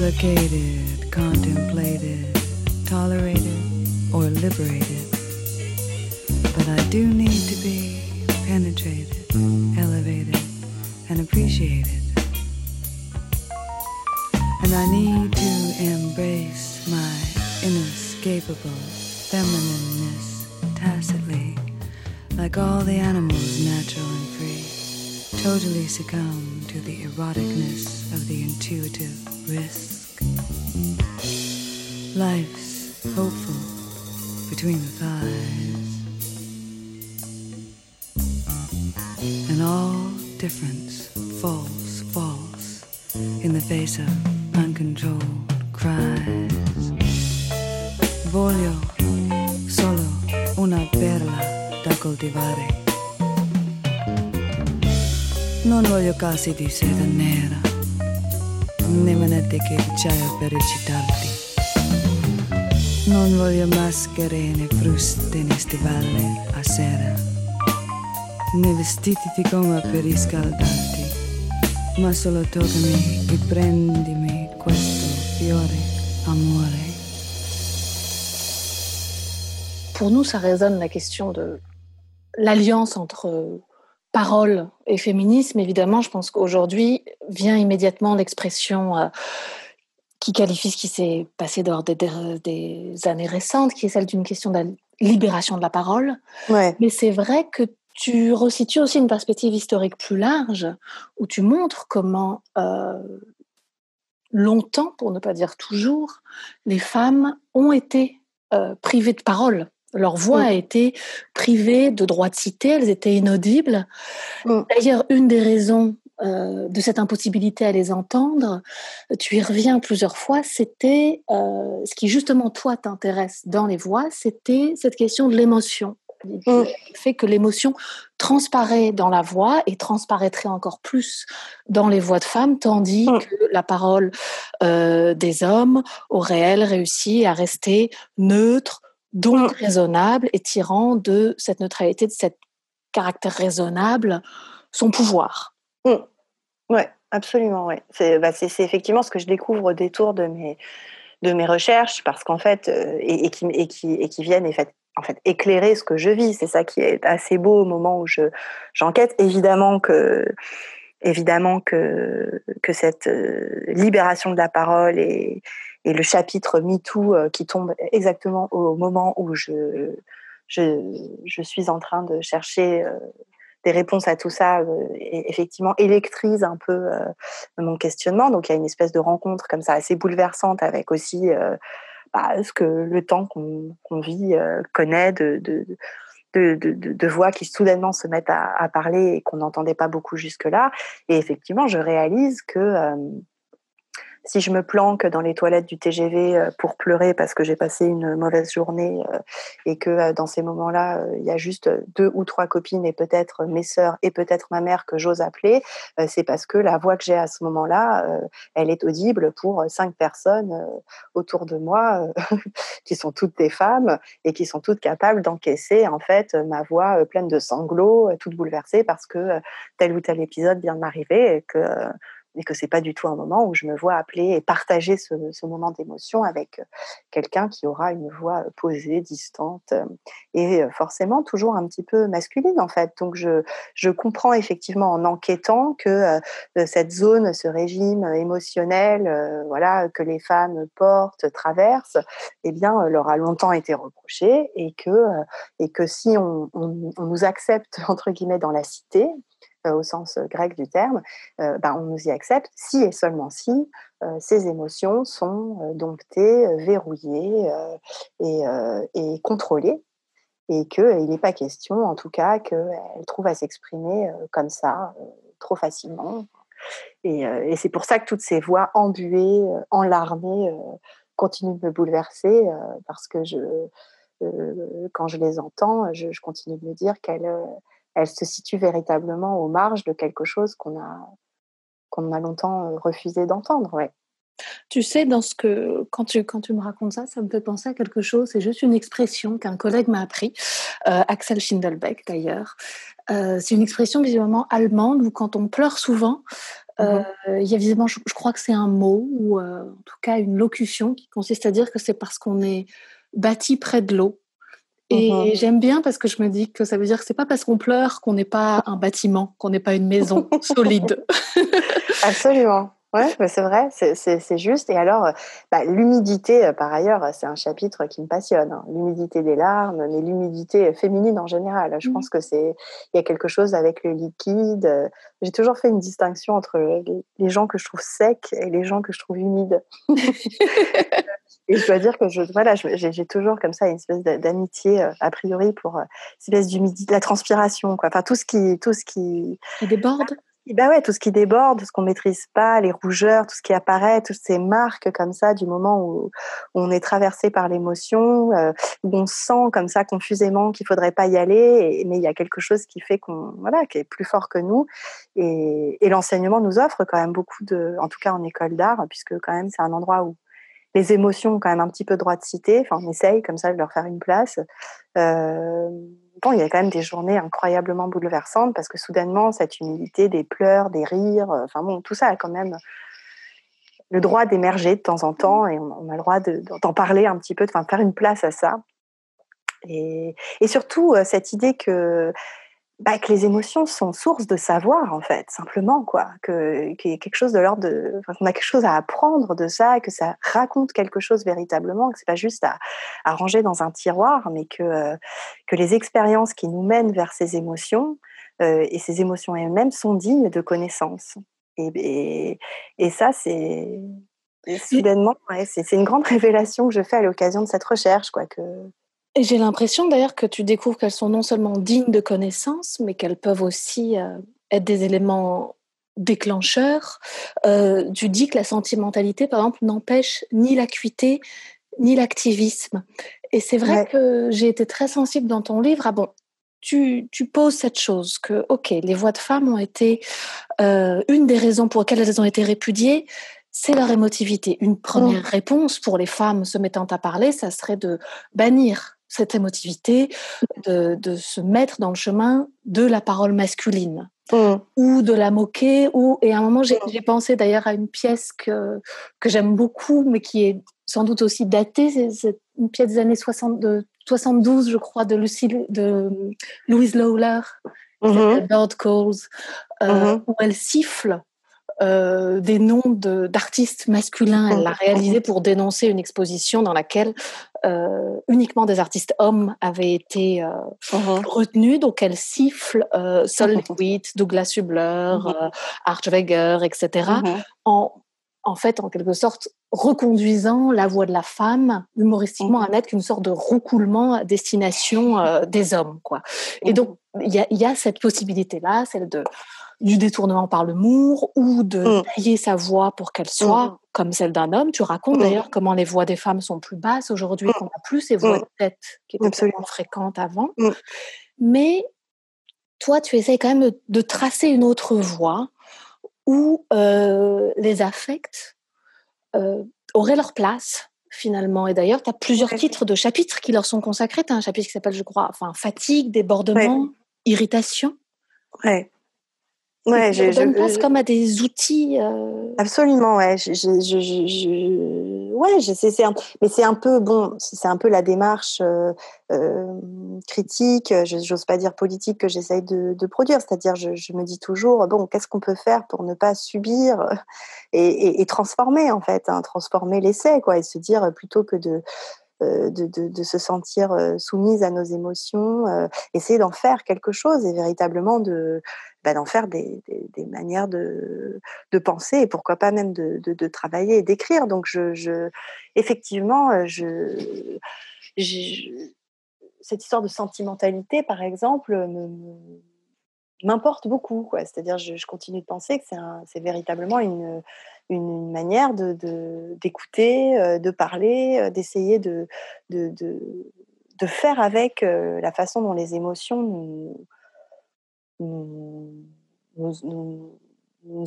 Complicated. And all difference falls, falls in the face of uncontrolled cries. Voglio solo una perla da coltivare. Non voglio casi di seta nera, né manette che acciaio per eccitarti. Non voglio maschere né fruste né stivali a sera, né vestiti di gomma per riscaldarti, ma solo toccami e prendimi questo fiore, amore.
Pour nous, ça résonne la question de l'alliance entre parole et féminisme. Évidemment, je pense qu'aujourd'hui vient immédiatement l'expression euh, qui qualifie ce qui s'est passé lors des, des- des années récentes, qui est celle d'une question de la libération de la parole.
Ouais.
Mais c'est vrai que tu resitues aussi une perspective historique plus large, où tu montres comment euh, longtemps, pour ne pas dire toujours, les femmes ont été euh, privées de parole. Leur voix
Mm.
a été privée de droit de citer, elles étaient inaudibles.
Mm.
D'ailleurs, une des raisons euh, de cette impossibilité à les entendre, tu y reviens plusieurs fois, c'était euh, ce qui justement toi t'intéresse dans les voix, c'était cette question de l'émotion.
Mm.
Fait que l'émotion transparaît dans la voix et transparaîtrait encore plus dans les voix de femmes, tandis
Mm.
que la parole euh, des hommes aurait, elle, réussi à rester neutre, donc raisonnable et tirant de cette neutralité, de cet caractère raisonnable, son pouvoir.
Ouais, absolument. C'est bah, c'est- effectivement ce que je découvre au détour de mes, de mes recherches, parce qu'en fait, euh, et, et qui, et, qui, et qui viennent en fait, éclairer ce que je vis. C'est ça qui est assez beau au moment où je- j'enquête. Évidemment que, évidemment que, que cette euh, libération de la parole et, et le chapitre MeToo euh, qui tombe exactement au moment où je, je, je suis en train de chercher euh, des réponses à tout ça, effectivement, électrise un peu mon questionnement. Donc, il y a une espèce de rencontre comme ça assez bouleversante avec aussi bah, ce que le temps qu'on vit euh, connaît de, de, de, voix qui soudainement se mettent à, à parler et qu'on n'entendait pas beaucoup jusque-là. Et effectivement, je réalise que euh, si je me planque dans les toilettes du TGV euh, pour pleurer parce que j'ai passé une mauvaise journée euh, et que euh, dans ces moments-là, il y a juste deux ou trois copines et peut-être mes sœurs et peut-être ma mère que j'ose appeler, c'est parce que la voix que j'ai à ce moment-là, elle est audible pour cinq personnes autour de moi [laughs] qui sont toutes des femmes et qui sont toutes capables d'encaisser en fait ma voix pleine de sanglots, toute bouleversée parce que tel ou tel épisode vient de m'arriver et que et que c'est pas du tout un moment où je me vois appeler et partager ce, ce moment d'émotion avec euh, quelqu'un qui aura une voix euh, posée, distante euh, et forcément toujours un petit peu masculine en fait. Donc je, je comprends effectivement en enquêtant que cette zone, ce régime émotionnel, voilà que les femmes portent, traversent, eh bien leur a longtemps été reproché et que et que si on, on, on nous accepte [laughs] entre guillemets dans la cité au sens euh, grec du terme, euh, ben, on nous y accepte si et seulement si euh, ces émotions sont euh, domptées, euh, verrouillées euh, et, euh, contrôlées et qu'il n'est pas question, en tout cas, qu'elles trouvent à s'exprimer euh, comme ça, euh, trop facilement. Et, euh, c'est pour ça que toutes ces voix embuées, euh, enlarmées, euh, continuent de me bouleverser, euh, parce que euh, quand je les entends, je, je continue de me dire qu'elles elles se situent véritablement aux marges de quelque chose qu'on a, qu'on a longtemps euh, refusé d'entendre. Ouais.
Tu sais, dans ce que quand tu quand tu me racontes ça, ça me fait penser à quelque chose. C'est juste une expression qu'un collègue m'a appris, euh, Axel Schindelbeck d'ailleurs. Euh, c'est une expression visiblement allemande où quand on pleure souvent, euh, il y a visiblement, je, je crois que c'est un mot ou en tout cas une locution qui consiste à dire que c'est parce qu'on est bâti près de l'eau. Et
Mhm.
j'aime bien parce que je me dis que ça veut dire que c'est pas parce qu'on pleure qu'on n'est pas un bâtiment, qu'on n'est pas une maison [laughs] solide. [laughs]
Absolument. Ouais, bah, c'est vrai, c'est- juste. Et alors, euh, bah, l'humidité, euh, par ailleurs, c'est un chapitre qui me passionne. hein. L'humidité des larmes, mais l'humidité féminine en général. Je
Mhm.
pense que c'est, il y a quelque chose avec le liquide. Euh, J'ai toujours fait une distinction entre les, les gens que je trouve secs et les gens que je trouve humides. [laughs] Et je dois dire que je, voilà, j'ai toujours comme ça une espèce d'a- d'amitié euh, a priori pour euh, espèce d'humidité, la transpiration, quoi. Enfin tout ce qui, tout ce qui,
déborde?
bah ouais, tout ce qui déborde, tout ce qu'on maîtrise pas, les rougeurs, tout ce qui apparaît, toutes ces marques comme ça du moment où, où on est traversé par l'émotion, euh, où on sent comme ça confusément qu'il faudrait pas y aller, et- mais il y a quelque chose qui fait qu'on voilà, qui est plus fort que nous. Et, et l'enseignement nous offre quand même beaucoup de, en tout cas en école d'art, puisque quand même c'est un endroit où les émotions quand même un petit peu droit de citer. Enfin, on essaye comme ça de leur faire une place. Euh, bon, il y a quand même des journées incroyablement bouleversantes parce que soudainement, cette humilité, des pleurs, des rires, euh, enfin bon, tout ça a quand même le droit d'émerger de temps en temps et on, a le droit de- d'en parler un petit peu, de faire une place à ça. Et, et surtout, euh, cette idée que, bah, que les émotions sont source de savoir, en fait, simplement, quoi. Que, qu'il y a quelque chose de l'ordre de. Enfin, qu'on a quelque chose à apprendre de ça, que ça raconte quelque chose véritablement, que c'est pas juste à, à ranger dans un tiroir, mais que, euh, que les expériences qui nous mènent vers ces émotions, euh, et ces émotions elles-mêmes sont dignes de connaissance. Et, et, et ça, c'est. soudainement, ouais, c'est c'est une grande [laughs] révélation que je fais à l'occasion de cette recherche, quoi. Que,
Et j'ai l'impression d'ailleurs que tu découvres qu'elles sont non seulement dignes de connaissance, mais qu'elles peuvent aussi euh, être des éléments déclencheurs. Euh, tu dis que la sentimentalité, par exemple, n'empêche ni l'acuité ni l'activisme. Et c'est vrai
Ouais.
que j'ai été très sensible dans ton livre. Ah bon, tu, tu poses cette chose que, ok, les voix de femmes ont été euh, une des raisons pour lesquelles elles ont été répudiées, c'est leur émotivité. Une première réponse pour les femmes se mettant à parler, ça serait de bannir cette émotivité, de, de se mettre dans le chemin de la parole masculine ou de la moquer. Ou, et à un moment, j'ai j'ai pensé d'ailleurs à une pièce que, que j'aime beaucoup, mais qui est sans doute aussi datée. C'est- une pièce des années 60, de 72, je crois, de, Lucy, de Louise Lowler, qui s'appelle Bird Calls, euh,
Mhm.
où elle siffle euh, des noms de- d'artistes masculins. Elle l'a réalisé pour dénoncer une exposition dans laquelle euh, uniquement des artistes hommes avaient été euh, retenus. Donc elle siffle Sol Lewitt, Douglas Hubler,
Mhm.
euh, Art Weger, etc. en, en fait, en quelque sorte, reconduisant la voix de la femme humoristiquement à n'être qu'une sorte de roucoulement à destination euh, des hommes, quoi. Et donc, il y a, il y a cette possibilité-là, celle de du détournement par l'humour ou de
Mm.
tailler sa voix pour qu'elle soit
Mm.
comme celle d'un homme. Tu racontes
Mm.
d'ailleurs comment les voix des femmes sont plus basses aujourd'hui, qu'on n'a plus ces voix
Mm.
de tête qui étaient
Absolument.
fréquentes avant.
Mm.
Mais toi, tu essayes quand même de, de tracer une autre voie où euh, les affects euh, auraient leur place finalement. Et d'ailleurs, tu as plusieurs
Ouais.
titres de chapitres qui leur sont consacrés. Tu as un chapitre qui s'appelle, je crois, enfin, fatigue, débordement, irritation.
Ouais. Ouais, je,
on donne
je-
place comme à des outils. euh,
Absolument, ouais. Je, je, je, je- je- ouais, c'est un, mais c'est un peu bon, c'est un peu la démarche euh, euh, critique, j'ose pas dire politique que j'essaye de, produire. C'est-à-dire, je, je me dis toujours, bon, qu'est-ce qu'on peut faire pour ne pas subir [laughs] et, transformer en fait, hein, transformer l'essai, quoi, et se dire euh, plutôt que de de, se sentir soumise à nos émotions, essayer d'en faire quelque chose et véritablement de bah, d'en faire des, manières de, penser et pourquoi pas même de, travailler et d'écrire. Donc, je, effectivement, euh, je, cette histoire de sentimentalité, par exemple, me- m'importe beaucoup. C'est-à-dire, je, je continue de penser que c'est véritablement une, une, manière de d'écouter, euh, de, parler, euh, d'essayer de, de, de, faire avec euh, la façon dont les émotions nous, nous, nous, nous-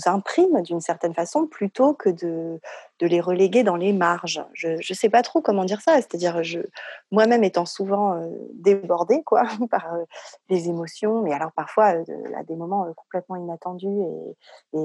impriment d'une certaine façon plutôt que de, de les reléguer dans les marges. Je ne sais pas trop comment dire ça, c'est-à-dire je moi-même étant souvent euh, débordée quoi [laughs] par euh, les émotions, mais alors parfois à des moments complètement inattendus et,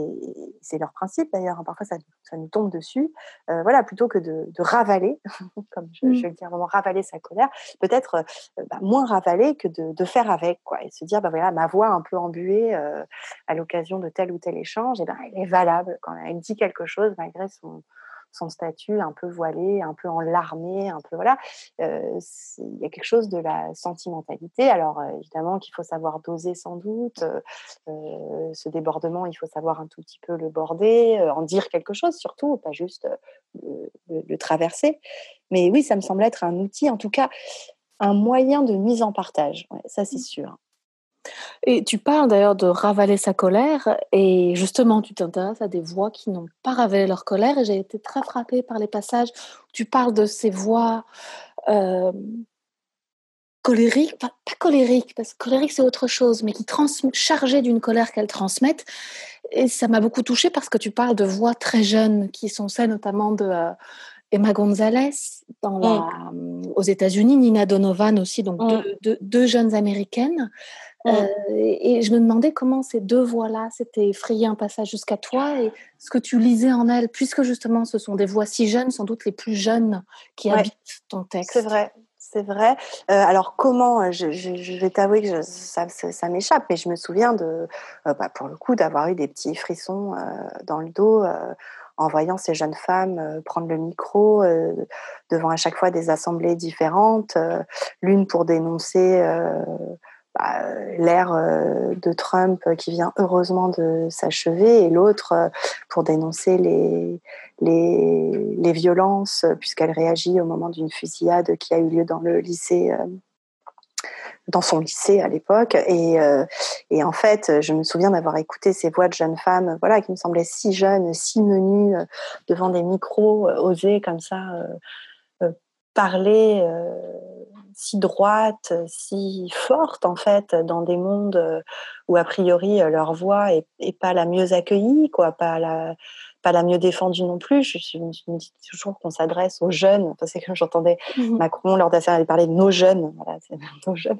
c'est leur principe d'ailleurs. Hein, parfois ça, ça, nous tombe dessus. voilà, plutôt que de, ravaler, [laughs] comme je, je, mmh. dire vraiment ravaler sa colère, peut-être bah, moins ravaler que de, de, faire avec quoi et se dire bah voilà ma voix un peu embuée à l'occasion de tel ou tel échange, et ben elle est valable quand elle dit quelque chose malgré son son statut un peu voilé, un peu enlarmé, un peu voilà. Il y a quelque chose de la sentimentalité. Alors évidemment qu'il faut savoir doser sans doute. Ce débordement, il faut savoir un tout petit peu le border, en dire quelque chose surtout, pas juste le, traverser. Mais oui, ça me semble être un outil, en tout cas un moyen de mise en partage. ça, c'est mmh. sûr.
Et tu parles d'ailleurs de ravaler sa colère, et justement, tu t'intéresses à des voix qui n'ont pas ravalé leur colère, et j'ai été très frappée par les passages où tu parles de ces voix euh, colériques, pas, colériques, parce que colérique c'est autre chose, mais qui chargées d'une colère qu'elles transmettent. Et ça m'a beaucoup touchée parce que tu parles de voix très jeunes, qui sont celles notamment de... Euh, Emma Gonzalez dans la, mm. aux États-Unis, Nina Donovan aussi, donc mm. deux, deux, jeunes américaines. Euh, et, je me demandais comment ces deux voix-là s'étaient effrayées un passage jusqu'à toi et ce que tu lisais en elles, puisque justement ce sont des voix si jeunes, sans doute les plus jeunes qui habitent ton texte.
C'est vrai. C'est vrai. Euh, alors comment Je, vais t'avouer que ça, ça, m'échappe, mais je me souviens de, euh, bah, pour le coup, d'avoir eu des petits frissons dans le dos en voyant ces jeunes femmes prendre le micro devant à chaque fois des assemblées différentes, l'une pour dénoncer bah, l'ère euh, de Trump qui vient heureusement de s'achever et l'autre euh, pour dénoncer les, les, violences puisqu'elle réagit au moment d'une fusillade qui a eu lieu dans le lycée euh, dans son lycée à l'époque. Et, et, en fait, je me souviens d'avoir écouté ces voix de jeunes femmes, voilà, qui me semblaient si jeunes, si menues, devant des micros, oser comme ça parler si droite, si forte en fait dans des mondes où a priori leur voix est, pas la mieux accueillie, quoi, pas la pas la mieux défendue non plus. Je, me dis toujours qu'on s'adresse aux jeunes. parce que j'entendais mmh Macron lors de la parler de nos jeunes. Voilà, [laughs] nos jeunes.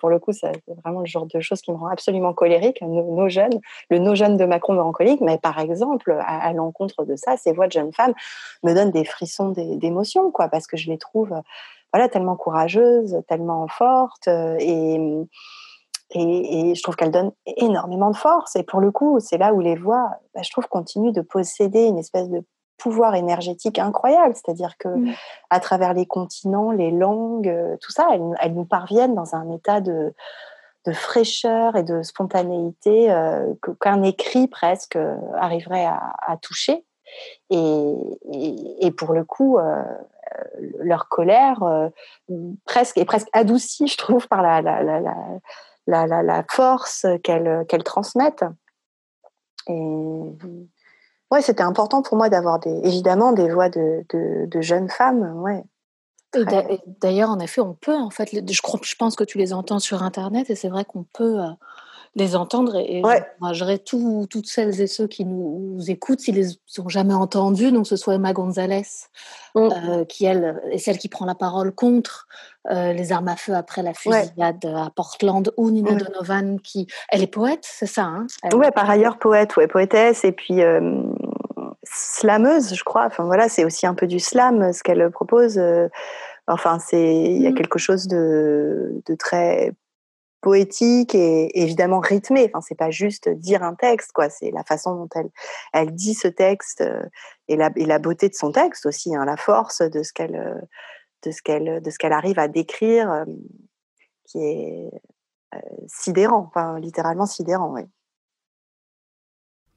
pour le coup, c'est vraiment le genre de choses qui me rend absolument colérique. Nos, jeunes, le nos jeunes de Macron me rend colérique. Mais par exemple, à, à l'encontre de ça, ces voix de jeunes femmes me donnent des frissons d'émotion, quoi, parce que je les trouve voilà, tellement courageuse, tellement forte. Euh, et, et, je trouve qu'elle donne énormément de force. Et pour le coup, c'est là où les voix, bah, je trouve, continuent de posséder une espèce de pouvoir énergétique incroyable. C'est-à-dire que mmh. à travers les continents, les langues, euh, tout ça, elles, nous parviennent dans un état de, de fraîcheur et de spontanéité euh, qu'un écrit presque arriverait à, toucher. Et, et, pour le coup, leur colère euh, presque est presque adoucie, je trouve, par la, la, la, la, la force qu'elles qu'elles transmettent. Et ouais, c'était important pour moi d'avoir des, évidemment des voix de, de, de jeunes femmes. Ouais.
D'ailleurs, en effet, on peut, en fait, je, crois, je pense que tu les entends sur Internet et c'est vrai qu'on peut euh, les entendre et, et toutes celles et ceux qui nous, écoutent s'ils les ont jamais entendus, donc ce soit Emma Gonzalez, mm. euh, qui elle est celle qui prend la parole contre euh, les armes à feu après la fusillade à Portland, ou Nina mm. Donovan, qui elle est poète, c'est ça hein
Oui, par ailleurs poète, ouais, poétesse, et puis euh, slameuse, je crois. Enfin voilà, c'est aussi un peu du slam ce qu'elle propose. Enfin, c'est il y a mm. quelque chose de, de très poétique et, évidemment rythmé. Enfin, c'est pas juste dire un texte, quoi. C'est la façon dont elle, elle dit ce texte euh, et, la, et la beauté de son texte aussi, hein, la force de ce qu'elle, euh, de ce qu'elle, de ce qu'elle arrive à décrire, euh, qui est sidérant, enfin littéralement sidérant, oui.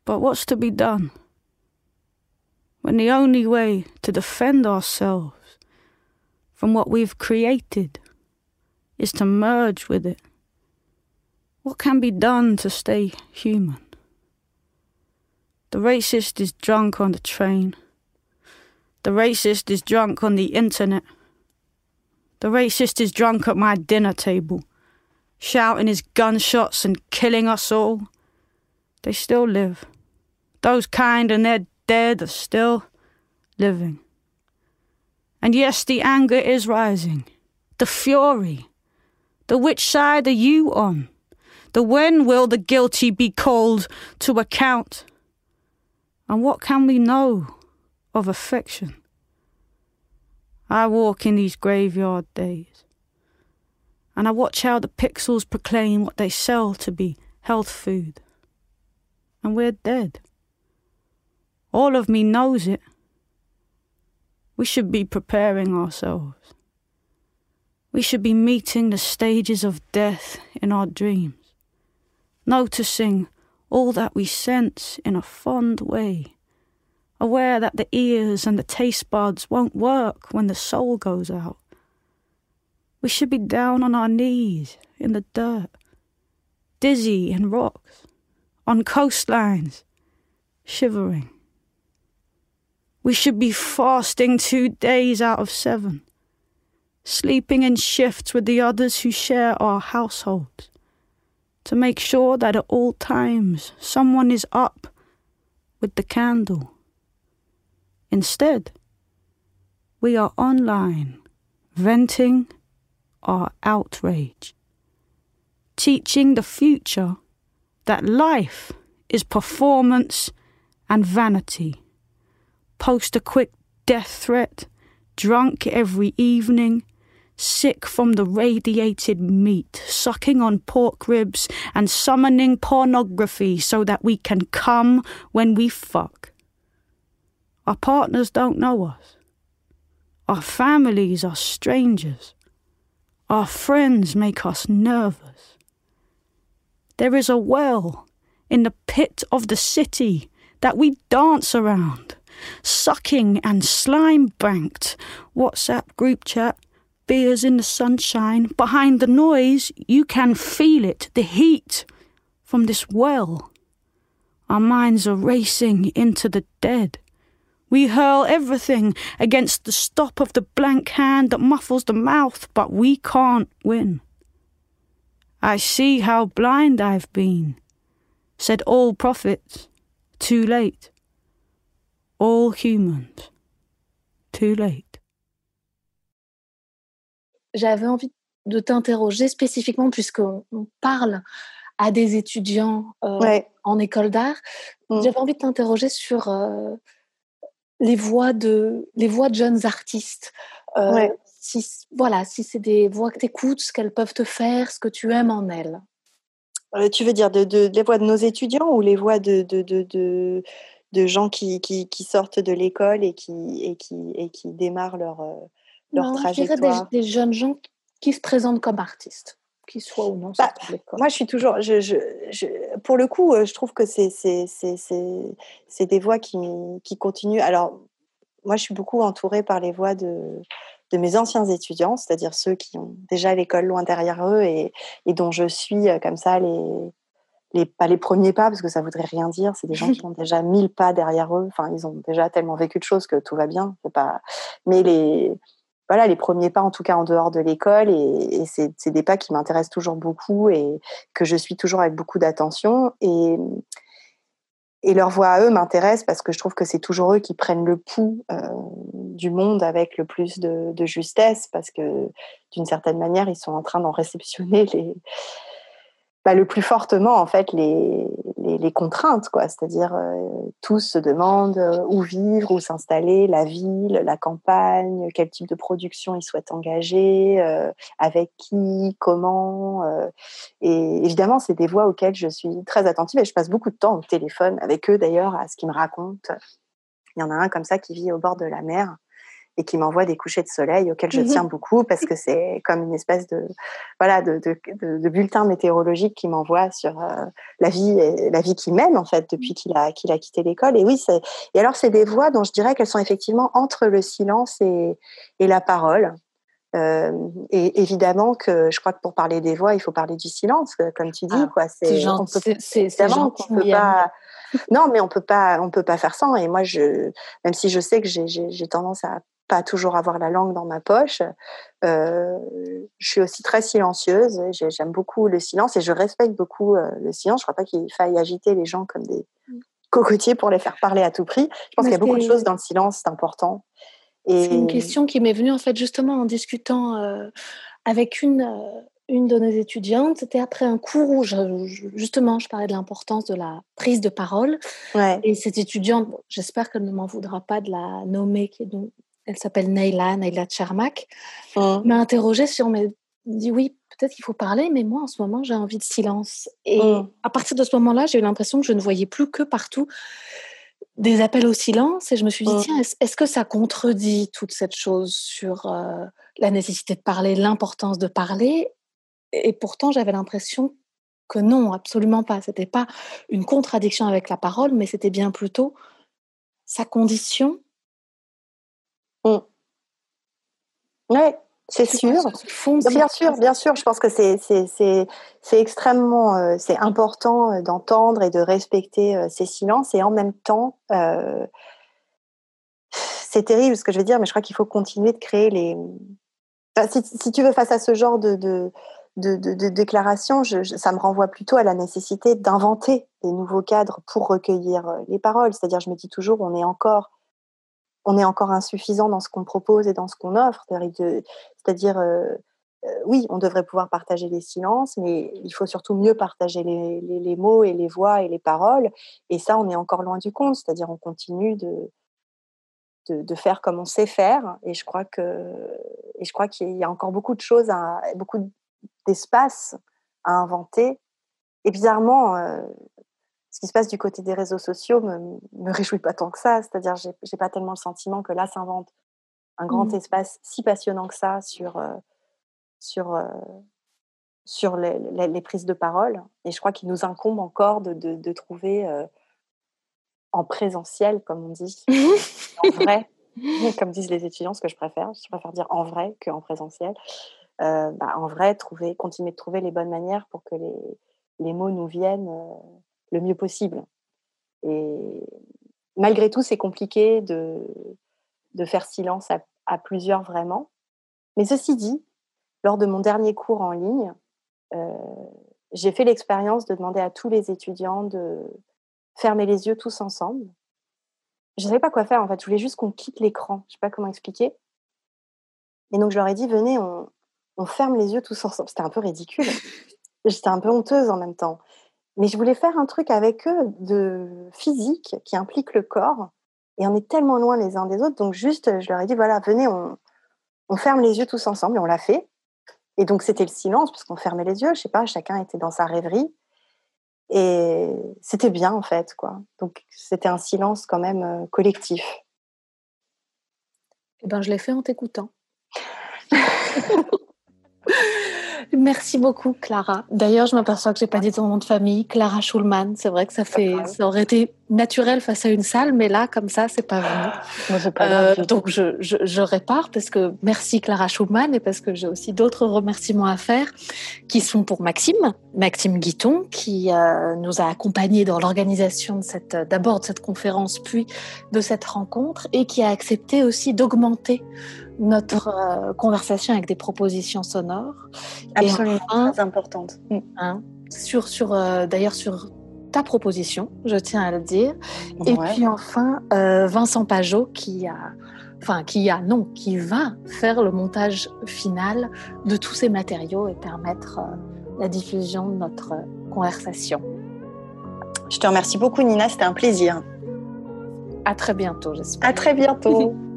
But what's to be done? When the only way to defend ourselves from what we've created is to merge with it? What can be done to stay human? The racist is drunk on the train. The racist is drunk on the internet. The racist is drunk at my dinner table, shouting his gunshots and killing us all. They still live. Those kind and they're dead are still living. And yes, the anger is rising, the fury. The which side are you on? The when will the guilty be called to account? And what can we know of affection? I walk in these graveyard days, and I watch how the pixels proclaim what they sell to be health food. And we're dead. All of me knows it. We should be preparing ourselves. We should be meeting the stages of death in our dreams, noticing all that we sense in a fond way, aware that the ears and the taste buds won't work when the soul goes out. We should be down on our knees in the dirt, dizzy in rocks, on coastlines, shivering. We should be fasting two days out of seven, sleeping in shifts with the others who share our households, to make sure that at all times someone is up with the candle. Instead, we are online, venting our outrage, teaching the future that life is performance and vanity. Post a quick death threat, drunk every evening, sick from the radiated meat, sucking on pork ribs and summoning pornography so that we can come when we fuck. Our partners don't know us. Our families are strangers. Our friends make us nervous. There is a well in the pit of the city that we dance around, sucking and slime banked. WhatsApp group chat, beers in the sunshine. Behind the noise, you can feel it, the heat from this well. Our minds are racing into the dead. We hurl everything against the stop of the blank hand that muffles the mouth, but we can't win. I see how blind I've been, said all prophets, too late. All humans, too late.
J'avais envie de t'interroger spécifiquement, puisqu'on on parle à des étudiants euh,
Ouais.
en école d'art.
Mm.
J'avais envie de t'interroger sur euh, les voix de les voix de jeunes artistes. Euh,
Ouais.
Si voilà, si c'est des voix que tu écoutes, ce qu'elles peuvent te faire, ce que tu aimes en elles.
Tu veux dire de, de- les voix de nos étudiants ou les voix de, de, de, de, gens qui, qui, qui sortent de l'école et qui, et, qui, et qui démarrent leur, leur
Non, je dirais des,
trajectoire
des jeunes gens qui se présentent comme artistes, qu'ils soient ou non
Bah. Moi, je suis toujours. Je, je, je, pour le coup, euh, je trouve que c'est c'est- c'est- c'est- c'est des voix qui, qui continuent. Alors, moi, je suis beaucoup entourée par les voix de, de mes anciens étudiants, c'est-à-dire ceux qui ont déjà l'école loin derrière eux et, et dont je suis euh, comme ça les, les, pas les premiers pas, parce que ça voudrait rien dire. C'est des gens qui [laughs] ont déjà mille pas derrière eux. Enfin, ils ont déjà tellement vécu de choses que tout va bien. C'est pas. Mais les voilà, les premiers pas, en tout cas en dehors de l'école, et, c'est des pas qui m'intéressent toujours beaucoup et que je suis toujours avec beaucoup d'attention. Et, leur voix à eux m'intéresse parce que je trouve que c'est toujours eux qui prennent le pouls euh, du monde avec le plus de justesse, parce que d'une certaine manière, ils sont en train d'en réceptionner les, bah, le plus fortement en fait les, les, contraintes quoi. C'est-à-dire euh, tous se demandent euh, où vivre où s'installer la ville la campagne quel type de production ils souhaitent engager euh, avec qui comment et évidemment c'est des voix auxquelles je suis très attentive et je passe beaucoup de temps au téléphone avec eux d'ailleurs à ce qu'ils me racontent. Il y en a un comme ça qui vit au bord de la mer et qui m'envoie des couchers de soleil auxquels je
Mhm.
tiens beaucoup parce que c'est [laughs] comme une espèce de voilà de, de, de, de bulletin météorologique qui m'envoie sur euh, la vie et la vie qu'il mène en fait depuis qu'il a qu'il a quitté l'école et oui c'est et alors c'est des voix dont je dirais qu'elles sont effectivement entre le silence et, et la parole Euh, et évidemment que je crois que pour parler des voix il faut parler du silence euh, comme tu dis
Ah,
quoi
C'est gentil.
peut
c'est-
évidemment qu'on peut pas [laughs] non mais on peut pas on peut pas faire sans et moi je même si je sais que j'ai j'ai j'ai tendance à pas toujours avoir la langue dans ma poche euh, je suis aussi très silencieuse j'aime beaucoup le silence et je respecte beaucoup euh, le silence je crois pas qu'il faille agiter les gens comme des cocotiers pour les faire parler à tout prix. Je pense qu'il y a beaucoup de choses dans le silence, c'est important.
Et... C'est une question qui m'est venue en fait justement en discutant euh, avec une, euh, une de nos étudiantes. C'était après un cours où justement je parlais de l'importance de la prise de parole. Et cette étudiante, j'espère qu'elle ne m'en voudra pas de la nommer, qui est donc, elle s'appelle Neila, Neila Tchermak, mmh. m'a interrogée sur mes dit oui, peut-être qu'il faut parler, mais moi en ce moment j'ai envie de silence. Et mmh. à partir de ce moment-là, j'ai eu l'impression que je ne voyais plus que partout des appels au silence. Et je me suis dit, mmh. tiens, est-ce que ça contredit toute cette chose sur euh, la nécessité de parler, l'importance de parler? Et pourtant, j'avais l'impression que non, absolument pas. C'était pas une contradiction avec la parole, mais c'était bien plutôt sa condition.
Mmh. Oui, c'est sûr. Bien sûr, bien sûr. Je pense que c'est extrêmement euh, c'est important euh, d'entendre et de respecter euh, ces silences et en même temps c'est terrible ce que je vais dire, mais je crois qu'il faut continuer de créer les. si, tu veux face à ce genre de, de, de, de déclaration, ça me renvoie plutôt à la nécessité d'inventer des nouveaux cadres pour recueillir les paroles. C'est-à-dire, je me dis toujours, on est encore on est encore insuffisant dans ce qu'on propose et dans ce qu'on offre. C'est-à-dire, euh, euh, oui, on devrait pouvoir partager les silences, mais il faut surtout mieux partager les, mots et les voix et les paroles. Et ça, on est encore loin du compte. C'est-à-dire, on continue de, de, faire comme on sait faire. Et je crois que, et je crois qu'il y a encore beaucoup de choses, beaucoup d'espace à inventer. Et bizarrement, euh, ce qui se passe du côté des réseaux sociaux me, me réjouit pas tant que ça. C'est-à-dire, j'ai, j'ai pas tellement le sentiment que là s'invente un grand mmh. espace si passionnant que ça sur euh, sur euh, sur les, les, prises de parole. Et je crois qu'il nous incombe encore de, de, de trouver euh, en présentiel, comme on dit, en [laughs] vrai, comme disent les étudiants, ce que je préfère. Je préfère dire en vrai qu'en présentiel. Bah, en vrai, trouver, continuer de trouver les bonnes manières pour que les, les mots nous viennent le mieux possible. Et malgré tout, c'est compliqué de, de faire silence à, plusieurs vraiment. Mais ceci dit, lors de mon dernier cours en ligne, euh, j'ai fait l'expérience de demander à tous les étudiants de fermer les yeux tous ensemble. Je ne savais pas quoi faire en fait, je voulais juste qu'on quitte l'écran, je ne sais pas comment expliquer. Et donc je leur ai dit, venez, on, on ferme les yeux tous ensemble. C'était un peu ridicule. [laughs] J'étais un peu honteuse en même temps. Mais je voulais faire un truc avec eux de physique qui implique le corps. Et on est tellement loin les uns des autres. Donc, juste, je leur ai dit voilà, venez, on, on ferme les yeux tous ensemble. Et on l'a fait. Et donc, c'était le silence, parce qu'on fermait les yeux. Je sais pas, chacun était dans sa rêverie. Et c'était bien, en fait. quoi. Donc, c'était un silence quand même euh, collectif.
Eh ben, je l'ai fait en t'écoutant. [laughs] Merci beaucoup, Clara. D'ailleurs, je m'aperçois que j'ai pas dit ton nom de famille, Clara Schulman. C'est vrai que ça fait, ça aurait été naturel face à une salle, mais là, comme ça, c'est pas vrai. Pas euh, donc, je, je, je, répare parce que merci Clara Schulman et parce que j'ai aussi d'autres remerciements à faire qui sont pour Maxime, Maxime Guiton, qui euh, nous a accompagnés dans l'organisation de cette, d'abord de cette conférence, puis de cette rencontre et qui a accepté aussi d'augmenter notre euh, conversation avec des propositions sonores.
Absolument, très importante.
Mm. Hein, sur, sur, euh, D'ailleurs, sur ta proposition, je tiens à le dire. Et puis enfin, euh, Vincent Pajot qui a, enfin qui a, non, qui va faire le montage final de tous ces matériaux et permettre la diffusion de notre conversation.
Je te remercie beaucoup Nina, c'était un plaisir.
À très bientôt, j'espère.
À très bientôt. [laughs]